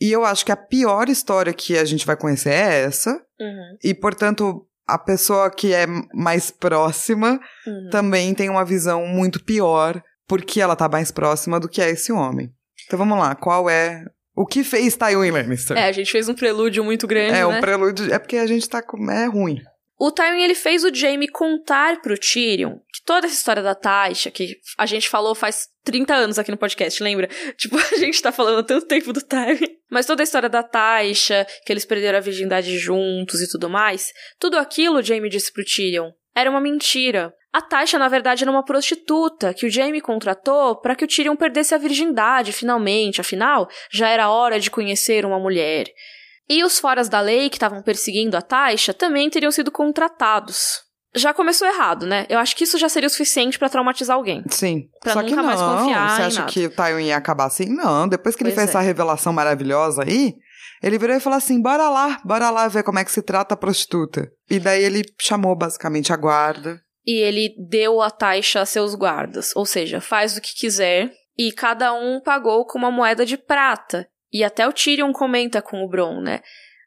[SPEAKER 2] E eu acho que a pior história que a gente vai conhecer é essa.
[SPEAKER 1] Uhum.
[SPEAKER 2] E, portanto, a pessoa que é mais próxima
[SPEAKER 1] Uhum.
[SPEAKER 2] também tem uma visão muito pior, porque ela tá mais próxima do que é esse homem. Então vamos lá, qual é. O que fez Tywin Lannister?
[SPEAKER 1] É, a gente fez um prelúdio muito grande,
[SPEAKER 2] É,
[SPEAKER 1] né?
[SPEAKER 2] um prelúdio. É porque a gente tá com. É ruim.
[SPEAKER 1] O Tywin, ele fez o Jaime contar pro Tyrion que toda essa história da Taisha, que a gente falou faz 30 anos aqui no podcast, lembra? Tipo, a gente tá falando há tanto tempo do Tywin. Mas toda a história da Taisha, que eles perderam a virgindade juntos e tudo mais, tudo aquilo o Jaime disse pro Tyrion. Era uma mentira. A Taisha, na verdade, era uma prostituta que o Jaime contratou para que o Tyrion perdesse a virgindade, finalmente. Afinal, já era hora de conhecer uma mulher. E os foras da lei que estavam perseguindo a Taisha também teriam sido contratados. Já começou errado, né? Eu acho que isso já seria o suficiente pra traumatizar alguém.
[SPEAKER 2] Sim.
[SPEAKER 1] Pra
[SPEAKER 2] Só que
[SPEAKER 1] nunca
[SPEAKER 2] não.
[SPEAKER 1] mais confiar
[SPEAKER 2] Você acha que o Tywin ia acabar assim? Não. Depois que ele
[SPEAKER 1] Pois
[SPEAKER 2] fez
[SPEAKER 1] é.
[SPEAKER 2] essa revelação maravilhosa aí, ele virou e falou assim: bora lá, bora lá ver como é que se trata a prostituta. E daí ele chamou basicamente a guarda.
[SPEAKER 1] E ele deu a Taisha a seus guardas, ou seja, faz o que quiser, e cada um pagou com uma moeda de prata. E até o Tyrion comenta com o Bron, né?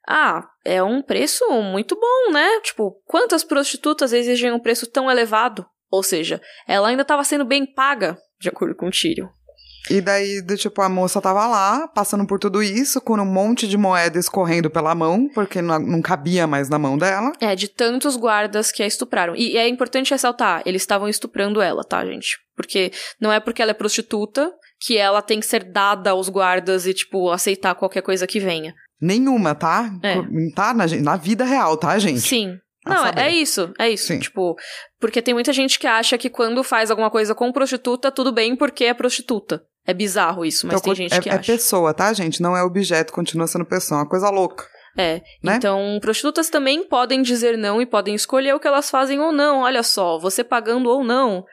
[SPEAKER 1] Ah, é um preço muito bom, né? Tipo, quantas prostitutas exigem um preço tão elevado? Ou seja, ela ainda estava sendo bem paga, de acordo com o Tyrion.
[SPEAKER 2] E daí, do tipo, a moça tava lá, passando por tudo isso, com um monte de moeda escorrendo pela mão, porque não, não cabia mais na mão dela.
[SPEAKER 1] É, de tantos guardas que a estupraram. E é importante ressaltar, eles estavam estuprando ela, tá, gente? Porque não é porque ela é prostituta que ela tem que ser dada aos guardas e, tipo, aceitar qualquer coisa que venha.
[SPEAKER 2] Nenhuma, tá?
[SPEAKER 1] É.
[SPEAKER 2] Tá na, na vida real, tá, gente?
[SPEAKER 1] Sim. Não,
[SPEAKER 2] saber.
[SPEAKER 1] é isso, é isso.
[SPEAKER 2] Sim.
[SPEAKER 1] Tipo, porque tem muita gente que acha que quando faz alguma coisa com prostituta, tudo bem porque é prostituta. É bizarro isso, mas
[SPEAKER 2] Então,
[SPEAKER 1] tem gente
[SPEAKER 2] é,
[SPEAKER 1] que
[SPEAKER 2] é
[SPEAKER 1] acha.
[SPEAKER 2] pessoa, tá, gente? Não é objeto, continua sendo pessoa. É uma coisa louca.
[SPEAKER 1] É.
[SPEAKER 2] né?
[SPEAKER 1] Então, prostitutas também podem dizer não e podem escolher o que elas fazem ou não. Olha só, você pagando ou não,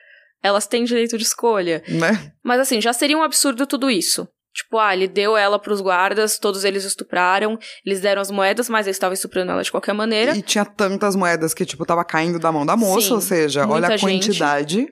[SPEAKER 1] elas têm direito de escolha.
[SPEAKER 2] Né?
[SPEAKER 1] Mas assim, já seria um absurdo tudo isso. Tipo, ah, ele deu ela pros guardas, todos eles estupraram, eles deram as moedas, mas eles estavam estuprando ela de qualquer maneira.
[SPEAKER 2] E tinha tantas moedas que, tipo, tava caindo da mão da moça,
[SPEAKER 1] Sim,
[SPEAKER 2] ou seja, olha a
[SPEAKER 1] gente.
[SPEAKER 2] quantidade.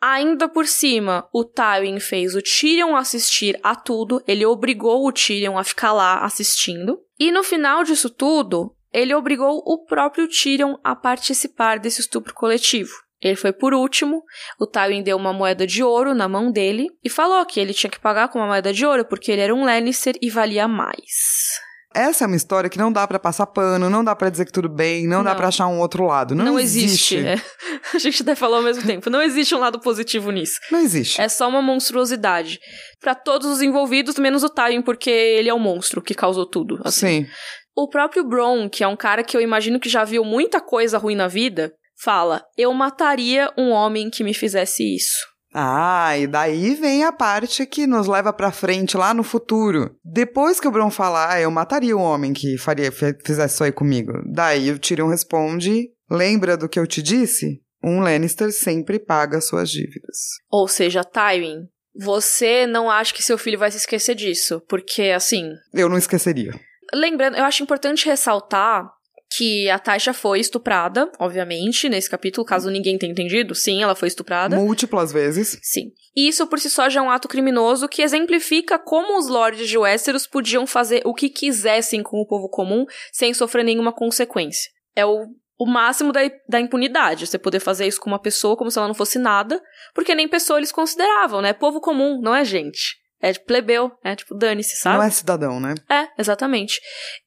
[SPEAKER 1] Ainda por cima, o Tywin fez o Tyrion assistir a tudo, ele obrigou o Tyrion a ficar lá assistindo. E no final disso tudo, ele obrigou o próprio Tyrion a participar desse estupro coletivo. Ele foi por último, o Tywin deu uma moeda de ouro na mão dele e falou que ele tinha que pagar com uma moeda de ouro porque ele era um Lannister e valia mais.
[SPEAKER 2] Essa é uma história que não dá pra passar pano, não dá pra dizer que tudo bem, não, dá
[SPEAKER 1] Não.
[SPEAKER 2] pra achar um outro lado. Não,
[SPEAKER 1] existe. é. A gente até falou ao mesmo tempo. Não existe um lado positivo nisso.
[SPEAKER 2] Não existe.
[SPEAKER 1] É só uma monstruosidade. Pra todos os envolvidos, menos o Tywin, porque ele é o monstro que causou tudo. assim.
[SPEAKER 2] Sim.
[SPEAKER 1] O próprio Bron, que é um cara que eu imagino que já viu muita coisa ruim na vida, fala: Eu mataria um homem que me fizesse isso.
[SPEAKER 2] Ah, e daí vem a parte que nos leva pra frente lá no futuro. Depois que o Bron falar, ah, eu mataria um homem que faria, fizesse isso aí comigo. Daí o Tyrion responde: Lembra do que eu te disse? Um Lannister sempre paga suas dívidas.
[SPEAKER 1] Ou seja, Tywin, você não acha que seu filho vai se esquecer disso? Porque, assim,
[SPEAKER 2] Eu não esqueceria.
[SPEAKER 1] lembrando, eu acho importante ressaltar que a Taisha foi estuprada, obviamente, nesse capítulo, caso ninguém tenha entendido. Sim, ela foi estuprada.
[SPEAKER 2] Múltiplas vezes.
[SPEAKER 1] Sim. E isso por si só já é um ato criminoso que exemplifica como os lords de Westeros podiam fazer o que quisessem com o povo comum sem sofrer nenhuma consequência. É o, o máximo da, da impunidade, você poder fazer isso com uma pessoa como se ela não fosse nada, porque nem pessoa eles consideravam, né? Povo comum, não é gente. É plebeu, é tipo, dane-se, sabe?
[SPEAKER 2] Não é cidadão, né?
[SPEAKER 1] É, exatamente.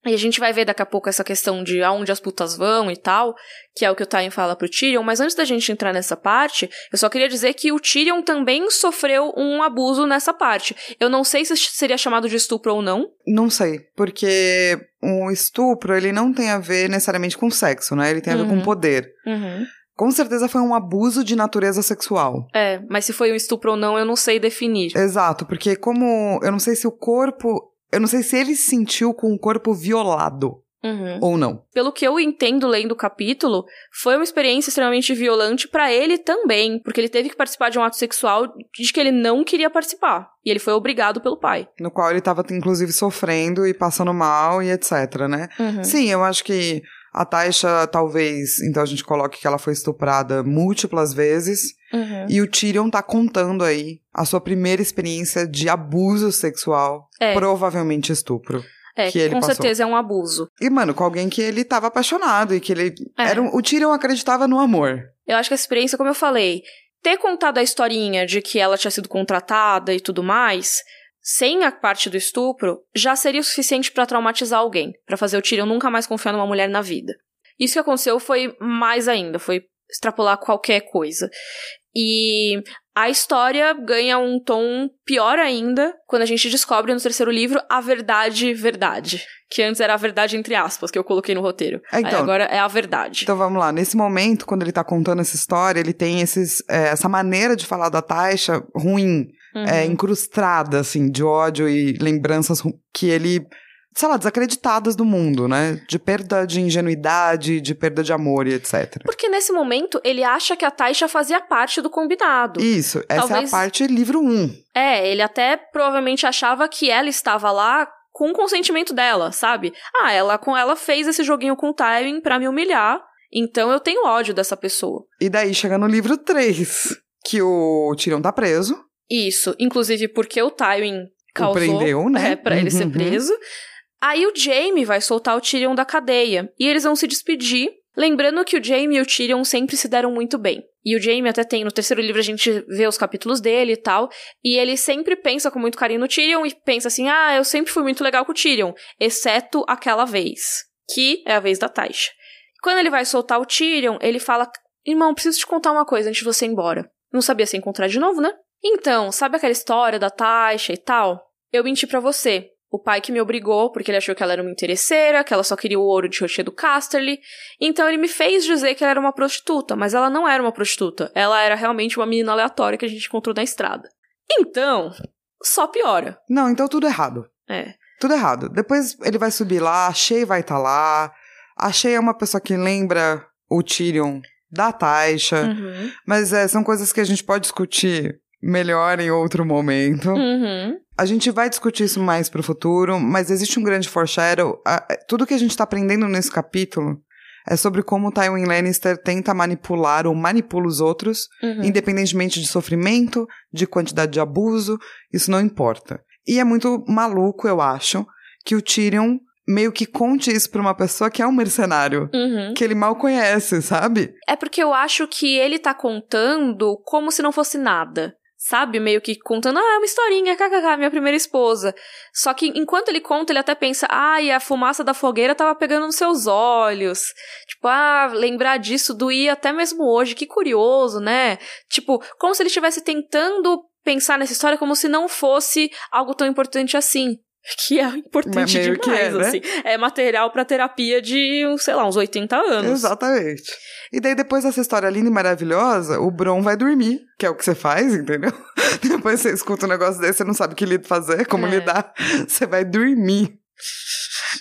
[SPEAKER 1] E a gente vai ver daqui a pouco essa questão de aonde as putas vão e tal, que é o que o Tywin fala pro Tyrion, mas antes da gente entrar nessa parte, eu só queria dizer que o Tyrion também sofreu um abuso nessa parte. Eu não sei se seria chamado de estupro ou não.
[SPEAKER 2] Não sei, porque um estupro, ele não tem a ver necessariamente com sexo, né? Ele tem a ver
[SPEAKER 1] Uhum.
[SPEAKER 2] com poder.
[SPEAKER 1] Uhum.
[SPEAKER 2] Com certeza foi um abuso de natureza sexual.
[SPEAKER 1] É, mas se foi um estupro ou não, eu não sei definir.
[SPEAKER 2] Exato, porque como eu não sei se o corpo, eu não sei se ele se sentiu com o corpo violado
[SPEAKER 1] Uhum.
[SPEAKER 2] ou não.
[SPEAKER 1] Pelo que eu entendo lendo o capítulo, foi uma experiência extremamente violante pra ele também, porque ele teve que participar de um ato sexual de que ele não queria participar. E ele foi obrigado pelo pai.
[SPEAKER 2] No qual ele tava, inclusive, sofrendo e passando mal e etc, né?
[SPEAKER 1] Uhum.
[SPEAKER 2] Sim, eu acho que a Taisha, talvez, então a gente coloque que ela foi estuprada múltiplas vezes.
[SPEAKER 1] Uhum.
[SPEAKER 2] E o Tyrion tá contando aí a sua primeira experiência de abuso sexual,
[SPEAKER 1] É.
[SPEAKER 2] provavelmente estupro.
[SPEAKER 1] É,
[SPEAKER 2] que ele
[SPEAKER 1] com
[SPEAKER 2] passou.
[SPEAKER 1] certeza é um abuso.
[SPEAKER 2] E, mano, com alguém que ele tava apaixonado e que ele.
[SPEAKER 1] É.
[SPEAKER 2] Era um- o Tyrion acreditava no amor.
[SPEAKER 1] Eu acho que a experiência, como eu falei, ter contado a historinha de que ela tinha sido contratada e tudo mais, sem a parte do estupro, já seria o suficiente pra traumatizar alguém, Pra fazer o Tyrion nunca mais confiar numa mulher na vida. Isso que aconteceu foi mais ainda, foi extrapolar qualquer coisa. E a história ganha um tom pior ainda quando a gente descobre no terceiro livro a verdade, verdade. Que antes era a verdade entre aspas, que eu coloquei no roteiro.
[SPEAKER 2] É, então.
[SPEAKER 1] Aí agora é a verdade.
[SPEAKER 2] Então vamos lá. Nesse momento, quando ele tá contando essa história, ele tem esses, é, essa maneira de falar da Taisha ruim,
[SPEAKER 1] Uhum.
[SPEAKER 2] é, incrustada, assim, de ódio e lembranças que ele. Sei lá, desacreditadas do mundo, né? De perda de ingenuidade, de perda de amor e etc.
[SPEAKER 1] Porque nesse momento ele acha que a Taisha fazia parte do combinado.
[SPEAKER 2] Isso, essa é
[SPEAKER 1] Talvez-
[SPEAKER 2] a parte livro 1.
[SPEAKER 1] É, ele até provavelmente achava que ela estava lá com o consentimento dela, sabe? Ah, ela com ela fez esse joguinho com o Tywin pra me humilhar, então eu tenho ódio dessa pessoa.
[SPEAKER 2] E daí chega no livro 3, que o Tyrion tá preso.
[SPEAKER 1] Isso, inclusive porque o Tywin causou
[SPEAKER 2] prendeu, né?
[SPEAKER 1] é, pra ele ser
[SPEAKER 2] Uhum.
[SPEAKER 1] preso. Aí o Jaime vai soltar o Tyrion da cadeia e eles vão se despedir, lembrando que o Jaime e o Tyrion sempre se deram muito bem. E o Jaime até tem no terceiro livro a gente vê os capítulos dele e tal, e ele sempre pensa com muito carinho no Tyrion e pensa assim: "Ah, eu sempre fui muito legal com o Tyrion, exceto aquela vez, que é a vez da Taisha". Quando ele vai soltar o Tyrion, ele fala: "Irmão, preciso te contar uma coisa antes de você ir embora. Não sabia se encontrar de novo, né? Então, sabe aquela história da Taisha e tal? Eu menti pra você. O pai que me obrigou, porque ele achou que ela era uma interesseira, que ela só queria o ouro de rocher do Casterly. Então ele me fez dizer que ela era uma prostituta, mas ela não era uma prostituta. Ela era realmente uma menina aleatória que a gente encontrou na estrada. Então, só piora.
[SPEAKER 2] Não, então tudo errado.
[SPEAKER 1] É.
[SPEAKER 2] Tudo errado. Depois ele vai subir lá, a Shay vai estar lá. A Shay é uma pessoa que lembra o Tyrion da Taisha.
[SPEAKER 1] Uhum.
[SPEAKER 2] Mas é, são coisas que a gente pode discutir melhor em outro momento.
[SPEAKER 1] Uhum.
[SPEAKER 2] A gente vai discutir isso mais pro futuro, mas existe um grande foreshadow. Tudo que a gente tá aprendendo nesse capítulo é sobre como o Tywin Lannister tenta manipular ou manipula os outros,
[SPEAKER 1] Uhum.
[SPEAKER 2] independentemente de sofrimento, de quantidade de abuso, isso não importa. E é muito maluco, eu acho, que o Tyrion meio que conte isso pra uma pessoa que é um mercenário.
[SPEAKER 1] Uhum.
[SPEAKER 2] Que ele mal conhece, sabe?
[SPEAKER 1] É porque eu acho que ele tá contando como se não fosse nada. Sabe? Meio que contando, ah, é uma historinha, kkk, minha primeira esposa. Só que enquanto ele conta, ele até pensa, ai, a fumaça da fogueira tava pegando nos seus olhos. Tipo, ah, lembrar disso doía até mesmo hoje, que curioso, né? Tipo, como se ele estivesse tentando pensar nessa história como se não fosse algo tão importante assim. Que é importante demais,
[SPEAKER 2] que é, né?
[SPEAKER 1] assim. É material pra terapia de, sei lá, uns 80 anos.
[SPEAKER 2] Exatamente. E daí, depois dessa história linda e maravilhosa, o Bron vai dormir, que é o que você faz, entendeu? depois você escuta um negócio desse, você não sabe o que fazer, como
[SPEAKER 1] É.
[SPEAKER 2] lidar, você vai dormir.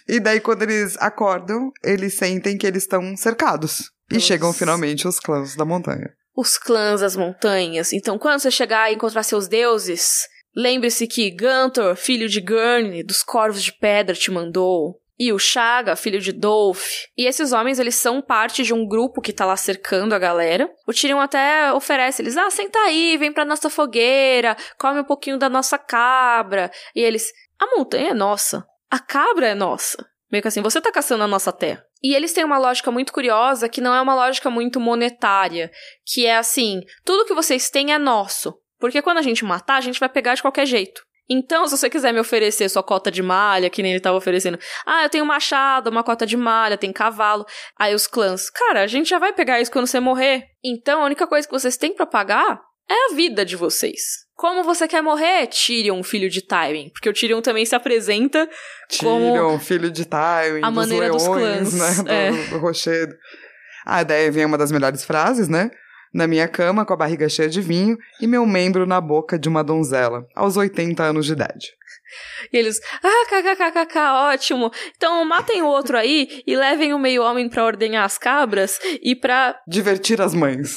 [SPEAKER 2] E daí, quando eles acordam, eles sentem que eles estão cercados. E
[SPEAKER 1] Nossa.
[SPEAKER 2] chegam finalmente os clãs da montanha.
[SPEAKER 1] os clãs das montanhas. Então, quando você chegar e encontrar seus deuses, lembre-se que Gunthor, filho de Gurney, dos corvos de pedra, te mandou. e o Chaga, filho de Dolph. E esses homens, eles são parte de um grupo que tá lá cercando a galera. O Tyrion até oferece eles, ah, senta aí, vem pra nossa fogueira, come um pouquinho da nossa cabra. E eles, a montanha é nossa, a cabra é nossa. Meio que assim, você tá caçando a nossa terra. E eles têm uma lógica muito curiosa, que não é uma lógica muito monetária, que é assim, tudo que vocês têm é nosso. Porque quando a gente matar, a gente vai pegar de qualquer jeito. Então, se você quiser me oferecer sua cota de malha, que nem ele tava oferecendo, ah, eu tenho machado, uma cota de malha, tem cavalo. Aí os clãs, cara, a gente já vai pegar isso quando você morrer. Então, a única coisa que vocês têm para pagar é a vida de vocês. Como você quer morrer, Tyrion, filho de Tywin? Porque o Tyrion também se apresenta
[SPEAKER 2] Tyrion,
[SPEAKER 1] como...
[SPEAKER 2] filho de Tywin,
[SPEAKER 1] a
[SPEAKER 2] dos
[SPEAKER 1] maneira
[SPEAKER 2] leões,
[SPEAKER 1] dos clãs,
[SPEAKER 2] né? Do,
[SPEAKER 1] é.
[SPEAKER 2] do rochedo. Ah, daí vem uma das melhores frases, né? Na minha cama, com a barriga cheia de vinho e meu membro na boca de uma donzela, aos 80 anos de idade.
[SPEAKER 1] E eles, ah, kkkk, ótimo. Então matem o outro aí e levem o meio-homem pra ordenhar as cabras e pra
[SPEAKER 2] Divertir as mães.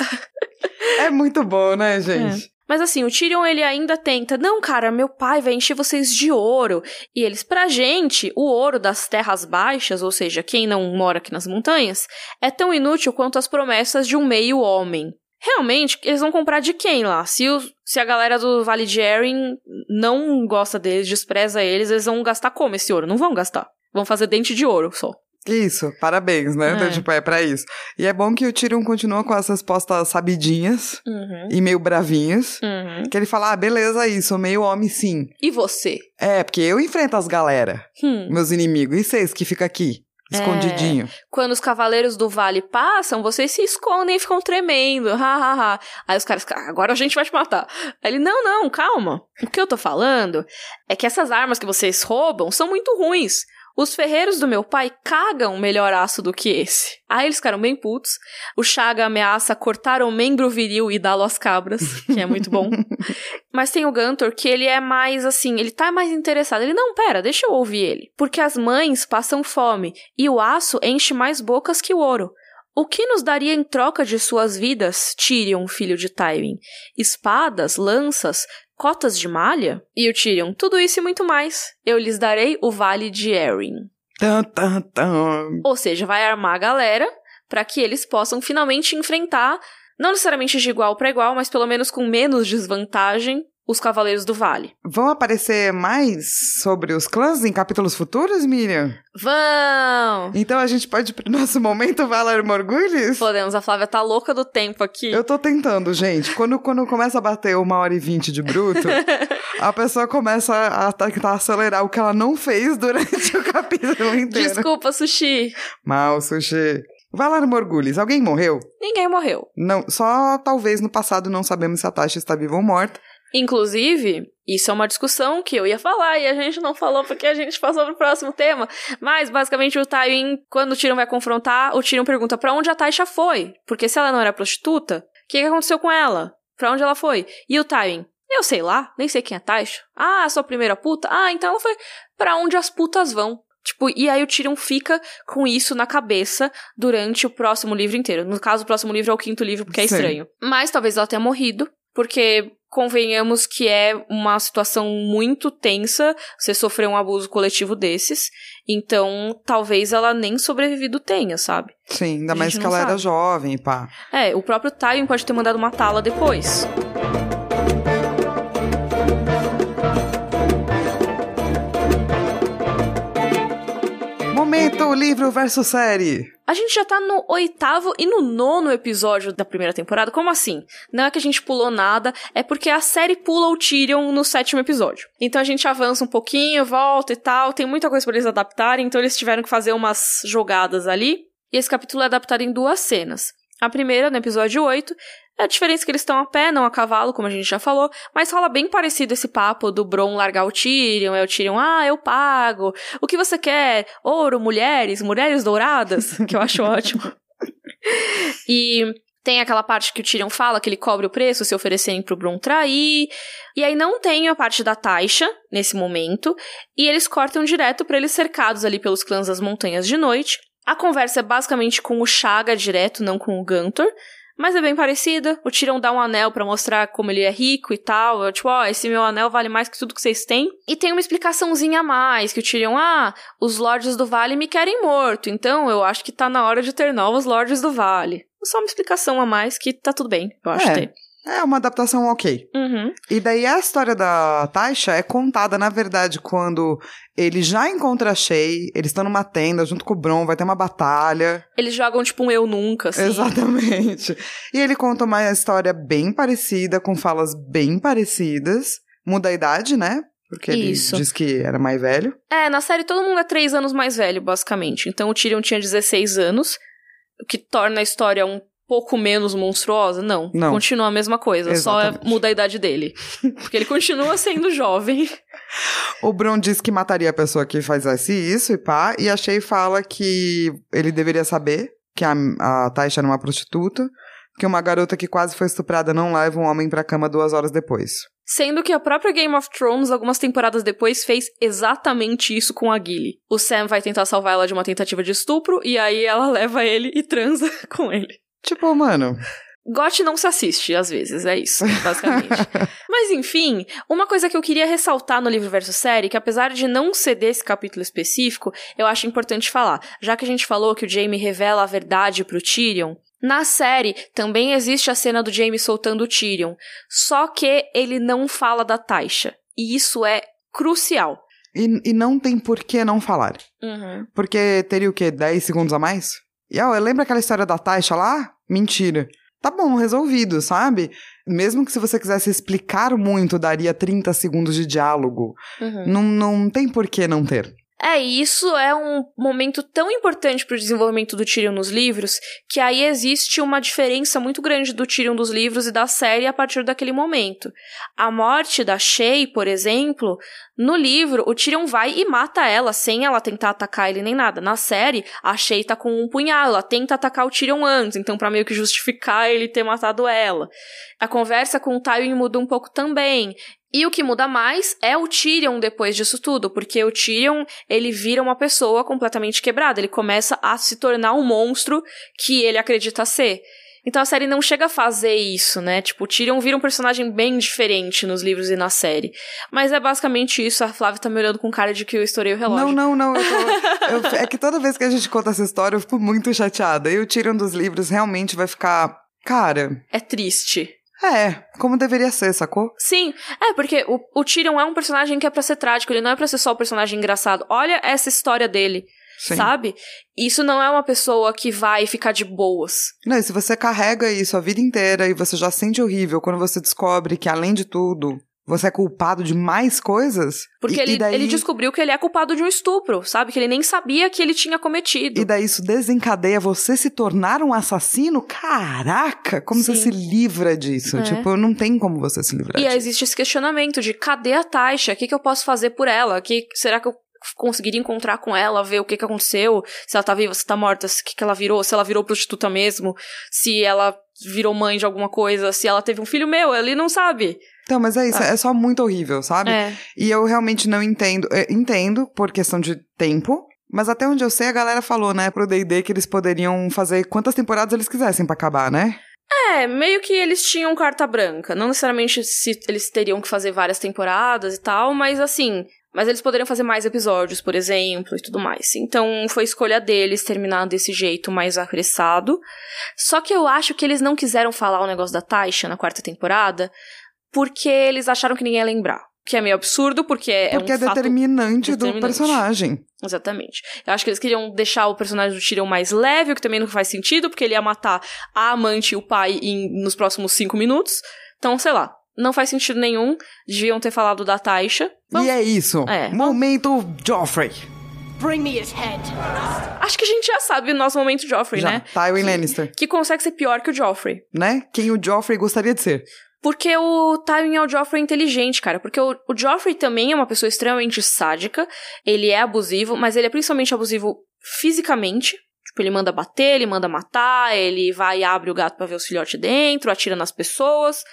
[SPEAKER 2] é muito bom, né, gente?
[SPEAKER 1] Mas assim, o Tyrion ele ainda tenta, não, cara, meu pai vai encher vocês de ouro. E eles, pra gente, o ouro das terras baixas, ou seja, quem não mora aqui nas montanhas, é tão inútil quanto as promessas de um meio-homem. Realmente, eles vão comprar de quem lá? Se, o, se a galera do Vale de Erin não gosta deles, despreza eles, eles vão gastar como esse ouro? Não vão gastar. Vão fazer dente de ouro só.
[SPEAKER 2] Isso, parabéns, né?
[SPEAKER 1] É.
[SPEAKER 2] Então, tipo, é pra isso. E é bom que o Tyrion continua com as respostas sabidinhas
[SPEAKER 1] Uhum.
[SPEAKER 2] e meio bravinhas.
[SPEAKER 1] Uhum.
[SPEAKER 2] Que ele fala, ah, beleza, sou meio homem sim.
[SPEAKER 1] E você?
[SPEAKER 2] É, porque eu enfrento as galera,
[SPEAKER 1] Hum.
[SPEAKER 2] meus inimigos. E vocês que ficam aqui, escondidinho?
[SPEAKER 1] Quando os cavaleiros do vale passam, vocês se escondem e ficam tremendo. Ha, ha, ha. Aí os caras, "Ah, agora a gente vai te matar. Aí ele, não, não, calma. O que eu tô falando é que essas armas que vocês roubam são muito ruins. Os ferreiros do meu pai cagam melhor aço do que esse. Aí eles ficaram bem putos. O Chaga ameaça cortar o membro viril e dá-lo às cabras, que é muito bom. Mas tem o Guntor que ele é mais assim, ele tá mais interessado. Ele, não, pera, deixa eu ouvir ele. Porque as mães passam fome e o aço enche mais bocas que o ouro. O que nos daria em troca de suas vidas, Tyrion, filho de Tywin? Espadas, lanças, cotas de malha? E o Tyrion, tudo isso e muito mais. Eu lhes darei o Vale de Erin.
[SPEAKER 2] Tan, tan, tan.
[SPEAKER 1] Ou seja, vai armar a galera para que eles possam finalmente enfrentar, não necessariamente de igual para igual, mas pelo menos com menos desvantagem, os Cavaleiros do Vale.
[SPEAKER 2] Vão aparecer mais sobre os clãs em capítulos futuros, Miriam?
[SPEAKER 1] Vão!
[SPEAKER 2] Então a gente pode ir pro nosso momento Valar Morgulhos?
[SPEAKER 1] Podemos, a Flávia tá louca do tempo aqui.
[SPEAKER 2] Eu tô tentando, gente. Quando, quando começa a bater uma hora e vinte de bruto, a pessoa começa a tentar acelerar o que ela não fez durante o capítulo inteiro.
[SPEAKER 1] Desculpa, Sushi.
[SPEAKER 2] Mal, sushi. Valar Morgulhos, alguém morreu?
[SPEAKER 1] Ninguém morreu.
[SPEAKER 2] Não, só talvez no passado não sabemos se a Tasha está viva ou morta.
[SPEAKER 1] Inclusive, isso é uma discussão que eu ia falar e a gente não falou porque a gente passou pro próximo tema. Mas, basicamente, o Tywin, quando o Tyrion vai confrontar, o Tyrion pergunta pra onde a Taisha foi. Porque se ela não era prostituta, o que, que aconteceu com ela? Pra onde ela foi? E o Tywin, eu sei lá, nem sei quem é a Taisha. Ah, sua primeira puta? Ah, então ela foi pra onde as putas vão. Tipo, e aí o Tyrion fica com isso na cabeça durante o próximo livro inteiro. No caso, o próximo livro é o quinto livro, porque é
[SPEAKER 2] Sim.
[SPEAKER 1] estranho. Mas talvez ela tenha morrido, porque convenhamos que é uma situação muito tensa você sofrer um abuso coletivo desses. Então, talvez ela nem sobrevivido tenha, sabe?
[SPEAKER 2] Sim, ainda mais que ela era
[SPEAKER 1] sabe.
[SPEAKER 2] jovem, pá.
[SPEAKER 1] É, o próprio Tywin pode ter mandado matá-la depois.
[SPEAKER 2] Momento livro versus série.
[SPEAKER 1] A gente já tá no oitavo e no nono episódio da primeira temporada. Como assim? Não é que a gente pulou nada, é porque a série pula o Tyrion no sétimo episódio. Então a gente avança um pouquinho, volta e tal. Tem muita coisa pra eles adaptarem, então eles tiveram que fazer umas jogadas ali. E esse capítulo é adaptado em duas cenas. A primeira, no episódio 8, é a diferença que eles estão a pé, não a cavalo, como a gente já falou, mas rola bem parecido esse papo do Bron largar o Tyrion, é o Tyrion, ah, eu pago, o que você quer? Ouro, mulheres, mulheres douradas, que eu acho ótimo. E tem aquela parte que o Tyrion fala que ele cobre o preço se oferecerem pro Bron trair. E aí não tem a parte da Taisha nesse momento. E eles cortam direto pra eles cercados ali pelos clãs das montanhas de noite. A conversa é basicamente com o Chaga direto, não com o Guntor. Mas é bem parecida. O Tyrion dá um anel para mostrar como ele é rico e tal. Eu, tipo, ó, oh, esse meu anel vale mais que tudo que vocês têm. E tem uma explicaçãozinha a mais, que o Tyrion, ah, os Lordes do Vale me querem morto, então eu acho que tá na hora de ter novos Lordes do Vale. Só uma explicação a mais que tá tudo bem, eu acho
[SPEAKER 2] É.
[SPEAKER 1] ter.
[SPEAKER 2] É uma adaptação ok.
[SPEAKER 1] Uhum.
[SPEAKER 2] E daí a história da Taisha é contada, na verdade, quando ele já encontra a Shay, eles estão numa tenda junto com o Bron, vai ter uma batalha.
[SPEAKER 1] Eles jogam tipo um eu nunca, assim.
[SPEAKER 2] Exatamente. E ele conta uma história bem parecida, com falas bem parecidas. Muda a idade, né? Porque ele
[SPEAKER 1] Isso.
[SPEAKER 2] diz que era mais velho.
[SPEAKER 1] É, na série todo mundo é três anos mais velho, basicamente. Então o Tyrion tinha 16 anos, o que torna a história um pouco menos monstruosa. Não,
[SPEAKER 2] Não.
[SPEAKER 1] continua a mesma coisa, só é-
[SPEAKER 2] Exatamente.
[SPEAKER 1] muda a idade dele. Porque ele continua sendo jovem.
[SPEAKER 2] O Bron diz que mataria a pessoa que fizesse isso e pá. E a Shay fala que ele deveria saber que a, a Taisha era uma prostituta. Que uma garota que quase foi estuprada não leva um homem pra cama duas horas depois.
[SPEAKER 1] Sendo que a própria Game of Thrones, algumas temporadas depois, fez exatamente isso com a Gilly. O Sam vai tentar salvar ela de uma tentativa de estupro, e aí ela leva ele e transa com ele.
[SPEAKER 2] Tipo, mano.
[SPEAKER 1] GOT não se assiste, às vezes, é isso, basicamente. Mas enfim, uma coisa que eu queria ressaltar no livro versus série, que apesar de não ser desse capítulo específico, eu acho importante falar. Já que a gente falou que o Jaime revela a verdade pro Tyrion, na série também existe a cena do Jaime soltando o Tyrion, só que ele não fala da Taisha. E isso é crucial.
[SPEAKER 2] E, e não tem por que não falar.
[SPEAKER 1] Uhum.
[SPEAKER 2] Porque teria o quê? 10 segundos a mais? E ó, lembra aquela história da Taisha lá? Mentira. Tá bom, resolvido, sabe? Mesmo que se você quisesse explicar muito, daria 30 segundos de diálogo.
[SPEAKER 1] Uhum.
[SPEAKER 2] Não, não tem por que não ter.
[SPEAKER 1] É, isso é um momento tão importante pro desenvolvimento do Tyrion nos livros, que aí existe uma diferença muito grande do Tyrion dos livros e da série a partir daquele momento. A morte da Shay, por exemplo, no livro, o Tyrion vai e mata ela, sem ela tentar atacar ele nem nada. Na série, a Shay tá com um punhal, ela tenta atacar o Tyrion antes, então pra meio que justificar ele ter matado ela. A conversa com o Tywin muda um pouco também. E o que muda mais é o Tyrion depois disso tudo, porque o Tyrion, ele vira uma pessoa completamente quebrada, ele começa a se tornar um monstro que ele acredita ser. Então a série não chega a fazer isso, né? Tipo, o Tyrion vira um personagem bem diferente nos livros e na série. Mas é basicamente isso, a Flávia tá me olhando com cara de que eu estourei o relógio.
[SPEAKER 2] Não, não, não. eu tô- eu- é que toda vez que a gente conta essa história, eu fico muito chateada. E o Tyrion dos livros realmente vai ficar. Cara,
[SPEAKER 1] É triste.
[SPEAKER 2] É, como deveria ser, sacou?
[SPEAKER 1] Sim, é porque o, o Tyrion é um personagem que é pra ser trágico, ele não é pra ser só um personagem engraçado. Olha essa história dele,
[SPEAKER 2] Sim.
[SPEAKER 1] sabe? Isso não é uma pessoa que vai ficar de boas.
[SPEAKER 2] Não, e se você carrega isso a vida inteira e você já sente horrível quando você descobre que, além de tudo, você é culpado de mais coisas.
[SPEAKER 1] Porque
[SPEAKER 2] e,
[SPEAKER 1] ele,
[SPEAKER 2] e daí,
[SPEAKER 1] ele descobriu que ele é culpado de um estupro, sabe? Que ele nem sabia que ele tinha cometido.
[SPEAKER 2] E daí isso desencadeia você se tornar um assassino? Caraca, como você
[SPEAKER 1] Sim.
[SPEAKER 2] se livra disso?
[SPEAKER 1] É.
[SPEAKER 2] Tipo, não tem como você se livrar
[SPEAKER 1] E
[SPEAKER 2] disso.
[SPEAKER 1] existe esse questionamento de cadê a Taisha? O que, que eu posso fazer por ela? Que, será que eu conseguiria encontrar com ela, ver o que, que aconteceu? Se ela tá viva, se tá morta, o que, que ela virou? Se ela virou prostituta mesmo? Se ela virou mãe de alguma coisa? Se ela teve um filho meu? Ele não sabe.
[SPEAKER 2] Então, mas é isso,
[SPEAKER 1] Ah.
[SPEAKER 2] é só muito horrível, sabe?
[SPEAKER 1] É.
[SPEAKER 2] E eu realmente não entendo. é, entendo por questão de tempo. Mas até onde eu sei, a galera falou, né, pro D&D que eles poderiam fazer quantas temporadas eles quisessem pra acabar, né?
[SPEAKER 1] É, meio que eles tinham carta branca. Não necessariamente se eles teriam que fazer várias temporadas e tal, mas assim. Mas eles poderiam fazer mais episódios, por exemplo, e tudo mais. Então foi escolha deles terminar desse jeito mais apressado. Só que eu acho que eles não quiseram falar o negócio da Taisha na quarta temporada, porque eles acharam que ninguém ia lembrar. Que é meio absurdo, porque é
[SPEAKER 2] Porque
[SPEAKER 1] um
[SPEAKER 2] é
[SPEAKER 1] fato
[SPEAKER 2] determinante, do
[SPEAKER 1] determinante.
[SPEAKER 2] personagem.
[SPEAKER 1] Exatamente. Eu acho que eles queriam deixar o personagem do Tyrion mais leve, o que também não faz sentido, porque ele ia matar a amante e o pai em, nos próximos cinco minutos. Então, sei lá. Não faz sentido nenhum. Deviam ter falado da Taisha. Vamos-
[SPEAKER 2] E é isso.
[SPEAKER 1] É.
[SPEAKER 2] Momento Joffrey.
[SPEAKER 3] Bring me his head.
[SPEAKER 1] Acho que a gente já sabe o nosso momento Joffrey,
[SPEAKER 2] Já.
[SPEAKER 1] né?
[SPEAKER 2] Tywin
[SPEAKER 1] Que-
[SPEAKER 2] Lannister,
[SPEAKER 1] Que consegue ser pior que o Joffrey.
[SPEAKER 2] né? Quem o Joffrey gostaria de ser.
[SPEAKER 1] Porque o Tywin é o Joffrey inteligente, cara. Porque o, o Joffrey também é uma pessoa extremamente sádica. Ele é abusivo, mas ele é principalmente abusivo fisicamente. Tipo, ele manda bater, ele manda matar, ele vai e abre o gato pra ver os filhotes dentro, atira nas pessoas.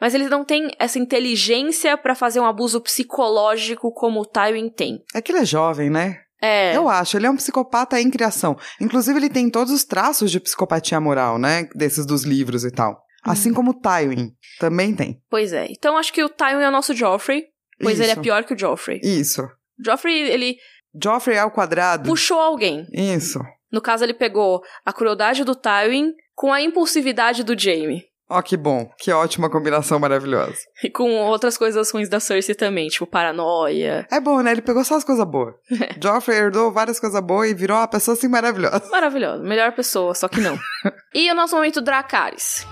[SPEAKER 1] Mas ele não tem essa inteligência pra fazer um abuso psicológico como o Tywin tem.
[SPEAKER 2] É que ele é jovem, né?
[SPEAKER 1] É.
[SPEAKER 2] Eu acho, ele é um psicopata em criação. Inclusive, ele tem todos os traços de psicopatia moral, né? Desses dos livros e tal. Assim
[SPEAKER 1] Uhum.
[SPEAKER 2] como o Tywin também tem.
[SPEAKER 1] Pois é. Então acho que o Tywin é o nosso Joffrey, pois ele é
[SPEAKER 2] Isso.
[SPEAKER 1] pior que o Joffrey.
[SPEAKER 2] Isso.
[SPEAKER 1] Joffrey, ele
[SPEAKER 2] Joffrey ao quadrado.
[SPEAKER 1] puxou alguém.
[SPEAKER 2] Isso.
[SPEAKER 1] No caso, ele pegou a crueldade do Tywin com a impulsividade do Jaime.
[SPEAKER 2] Ó, que bom. Que ótima combinação maravilhosa.
[SPEAKER 1] E com outras coisas ruins da Cersei também, tipo paranoia.
[SPEAKER 2] É bom, né? Ele pegou só as coisas boas. Joffrey herdou várias coisas boas e virou uma pessoa assim maravilhosa.
[SPEAKER 1] Maravilhoso. Melhor pessoa, só que não. e o nosso momento Dracarys.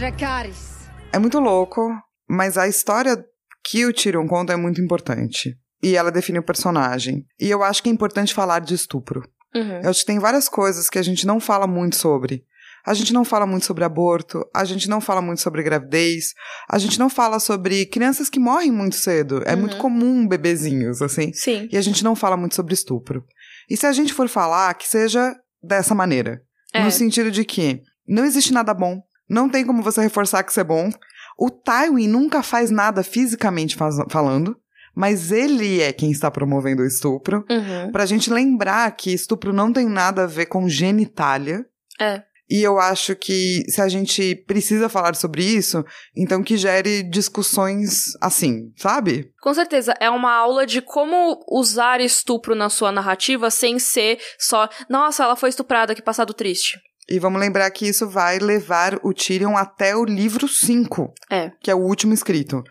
[SPEAKER 3] Dracarys.
[SPEAKER 2] É muito louco, mas a história que o Tyrion conta é muito importante. E ela define o personagem. E eu acho que é importante falar de estupro.
[SPEAKER 1] Uhum.
[SPEAKER 2] Eu acho que tem várias coisas que a gente não fala muito sobre. A gente não fala muito sobre aborto, a gente não fala muito sobre gravidez, a gente não fala sobre crianças que morrem muito cedo. É
[SPEAKER 1] Uhum.
[SPEAKER 2] muito comum bebezinhos, assim.
[SPEAKER 1] Sim.
[SPEAKER 2] E a gente não fala muito sobre estupro. E se a gente for falar, que seja dessa maneira.
[SPEAKER 1] É.
[SPEAKER 2] No sentido de que não existe nada bom, não tem como você reforçar que isso é bom. O Tywin nunca faz nada fisicamente faz- falando, mas ele é quem está promovendo o estupro.
[SPEAKER 1] Uhum.
[SPEAKER 2] Pra gente lembrar que estupro não tem nada a ver com genitália.
[SPEAKER 1] É.
[SPEAKER 2] E eu acho que se a gente precisa falar sobre isso, então que gere discussões assim, sabe?
[SPEAKER 1] Com certeza, é uma aula de como usar estupro na sua narrativa sem ser só, nossa, ela foi estuprada, que passado triste.
[SPEAKER 2] E vamos lembrar que isso vai levar o Tyrion até o livro 5,
[SPEAKER 1] É.
[SPEAKER 2] que é o último escrito.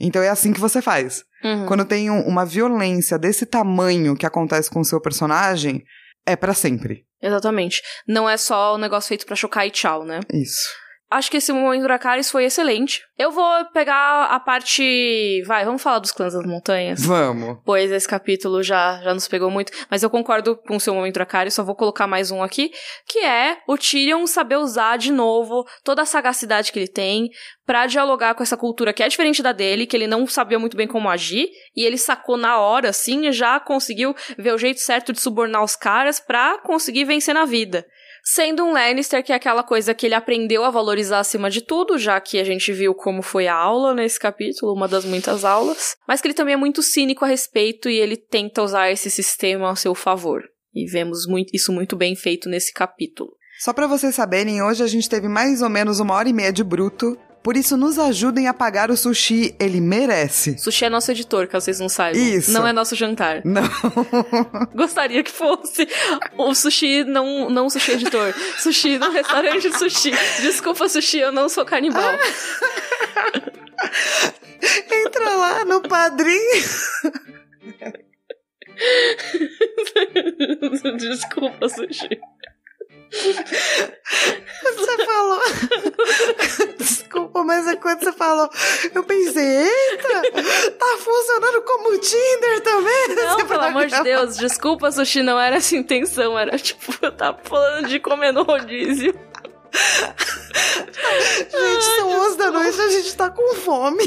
[SPEAKER 2] Então é assim que você faz.
[SPEAKER 1] Uhum.
[SPEAKER 2] Quando tem um- uma violência desse tamanho que acontece com o seu personagem, é pra sempre.
[SPEAKER 1] Exatamente. Não é só um negócio feito pra chocar e tchau, né?
[SPEAKER 2] Isso.
[SPEAKER 1] Acho que esse momento do Dracarys foi excelente. Eu vou pegar a parte. Vai, vamos falar dos clãs das montanhas.
[SPEAKER 2] Vamos.
[SPEAKER 1] Pois esse capítulo já, já nos pegou muito. Mas eu concordo com o seu momento Dracarys, só vou colocar mais um aqui. Que é o Tyrion saber usar de novo toda a sagacidade que ele tem pra dialogar com essa cultura que é diferente da dele, que ele não sabia muito bem como agir. E ele sacou na hora, assim, e já conseguiu ver o jeito certo de subornar os caras pra conseguir vencer na vida. Sendo um Lannister, que é aquela coisa que ele aprendeu a valorizar acima de tudo, já que a gente viu como foi a aula nesse capítulo, uma das muitas aulas. Mas que ele também é muito cínico a respeito e ele tenta usar esse sistema a seu favor. E vemos muito- isso muito bem feito nesse capítulo.
[SPEAKER 2] Só pra vocês saberem, hoje a gente teve mais ou menos uma hora e meia de bruto. Por isso, nos ajudem a pagar o sushi. Ele merece.
[SPEAKER 1] Sushi é nosso editor, caso vocês não saibam.
[SPEAKER 2] Isso.
[SPEAKER 1] Não é nosso jantar.
[SPEAKER 2] Não.
[SPEAKER 1] Gostaria que fosse. O sushi não, não sushi editor. Sushi no restaurante sushi. Desculpa, sushi, eu não sou canibal.
[SPEAKER 2] Entra lá no padrinho.
[SPEAKER 1] Desculpa, sushi.
[SPEAKER 2] Você falou. Mas é quando você falou. Eu pensei, eita, tá funcionando como o Tinder também?
[SPEAKER 1] Não, pelo amor de. Deus, desculpa, sushi, não era essa intenção. Era tipo, eu tava falando de comer no rodízio.
[SPEAKER 2] Gente, são 11 da noite, a gente tá com fome.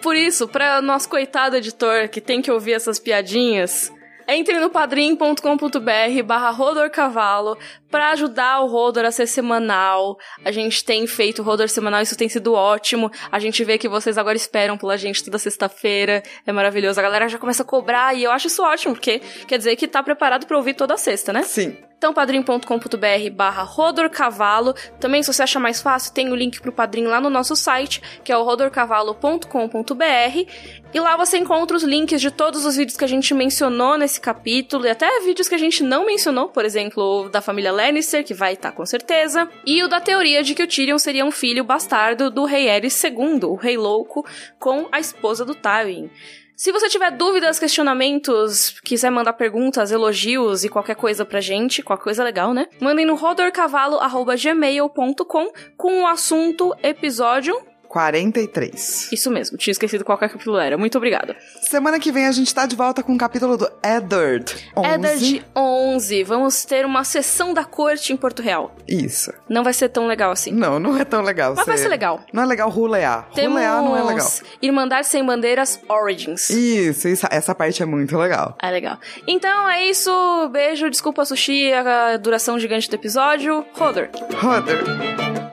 [SPEAKER 1] Por isso, pra nosso coitado editor que tem que ouvir essas piadinhas, entre no padrim.com.br barra Rodor Cavalo pra ajudar o Rodor a ser semanal. A gente tem feito o Rodor semanal, isso tem sido ótimo. A gente vê que vocês agora esperam pela gente toda sexta-feira. É maravilhoso. A galera já começa a cobrar e eu acho isso ótimo, porque quer dizer que tá preparado pra ouvir toda sexta, né?
[SPEAKER 2] Sim.
[SPEAKER 1] Então, padrim.com.br barra rodorcavalo. Também, se você achar mais fácil, tem o link pro Padrim lá no nosso site, que é o rodorcavalo.com.br. E lá você encontra os links de todos os vídeos que a gente mencionou nesse capítulo, e até vídeos que a gente não mencionou, por exemplo, o da família Lannister, que vai estar com certeza, e o da teoria de que o Tyrion seria um filho bastardo do rei Aerys II, o rei louco, com a esposa do Tywin. Se você tiver dúvidas, questionamentos, quiser mandar perguntas, elogios e qualquer coisa pra gente, qualquer coisa legal, né? Mandem no rodorcavalo.gmail.com com o assunto episódio.
[SPEAKER 2] 43.
[SPEAKER 1] Isso mesmo, tinha esquecido qual capítulo era. Muito obrigada.
[SPEAKER 2] Semana que vem a gente tá de volta com o capítulo do Eddard. 11.
[SPEAKER 1] Eddard 11. Vamos ter uma sessão da corte em Porto Real.
[SPEAKER 2] Isso.
[SPEAKER 1] Não vai ser tão legal assim.
[SPEAKER 2] Não, não é tão legal.
[SPEAKER 1] Mas vai
[SPEAKER 2] Você-
[SPEAKER 1] ser legal.
[SPEAKER 2] Não é legal rulear.
[SPEAKER 1] Temos
[SPEAKER 2] Rulear não é legal.
[SPEAKER 1] Irmandade Sem Bandeiras Origins.
[SPEAKER 2] Isso, isso, essa parte é muito legal.
[SPEAKER 1] É legal. Então é isso. Beijo, desculpa, sushi, a duração gigante do episódio. Roder.
[SPEAKER 2] Roder.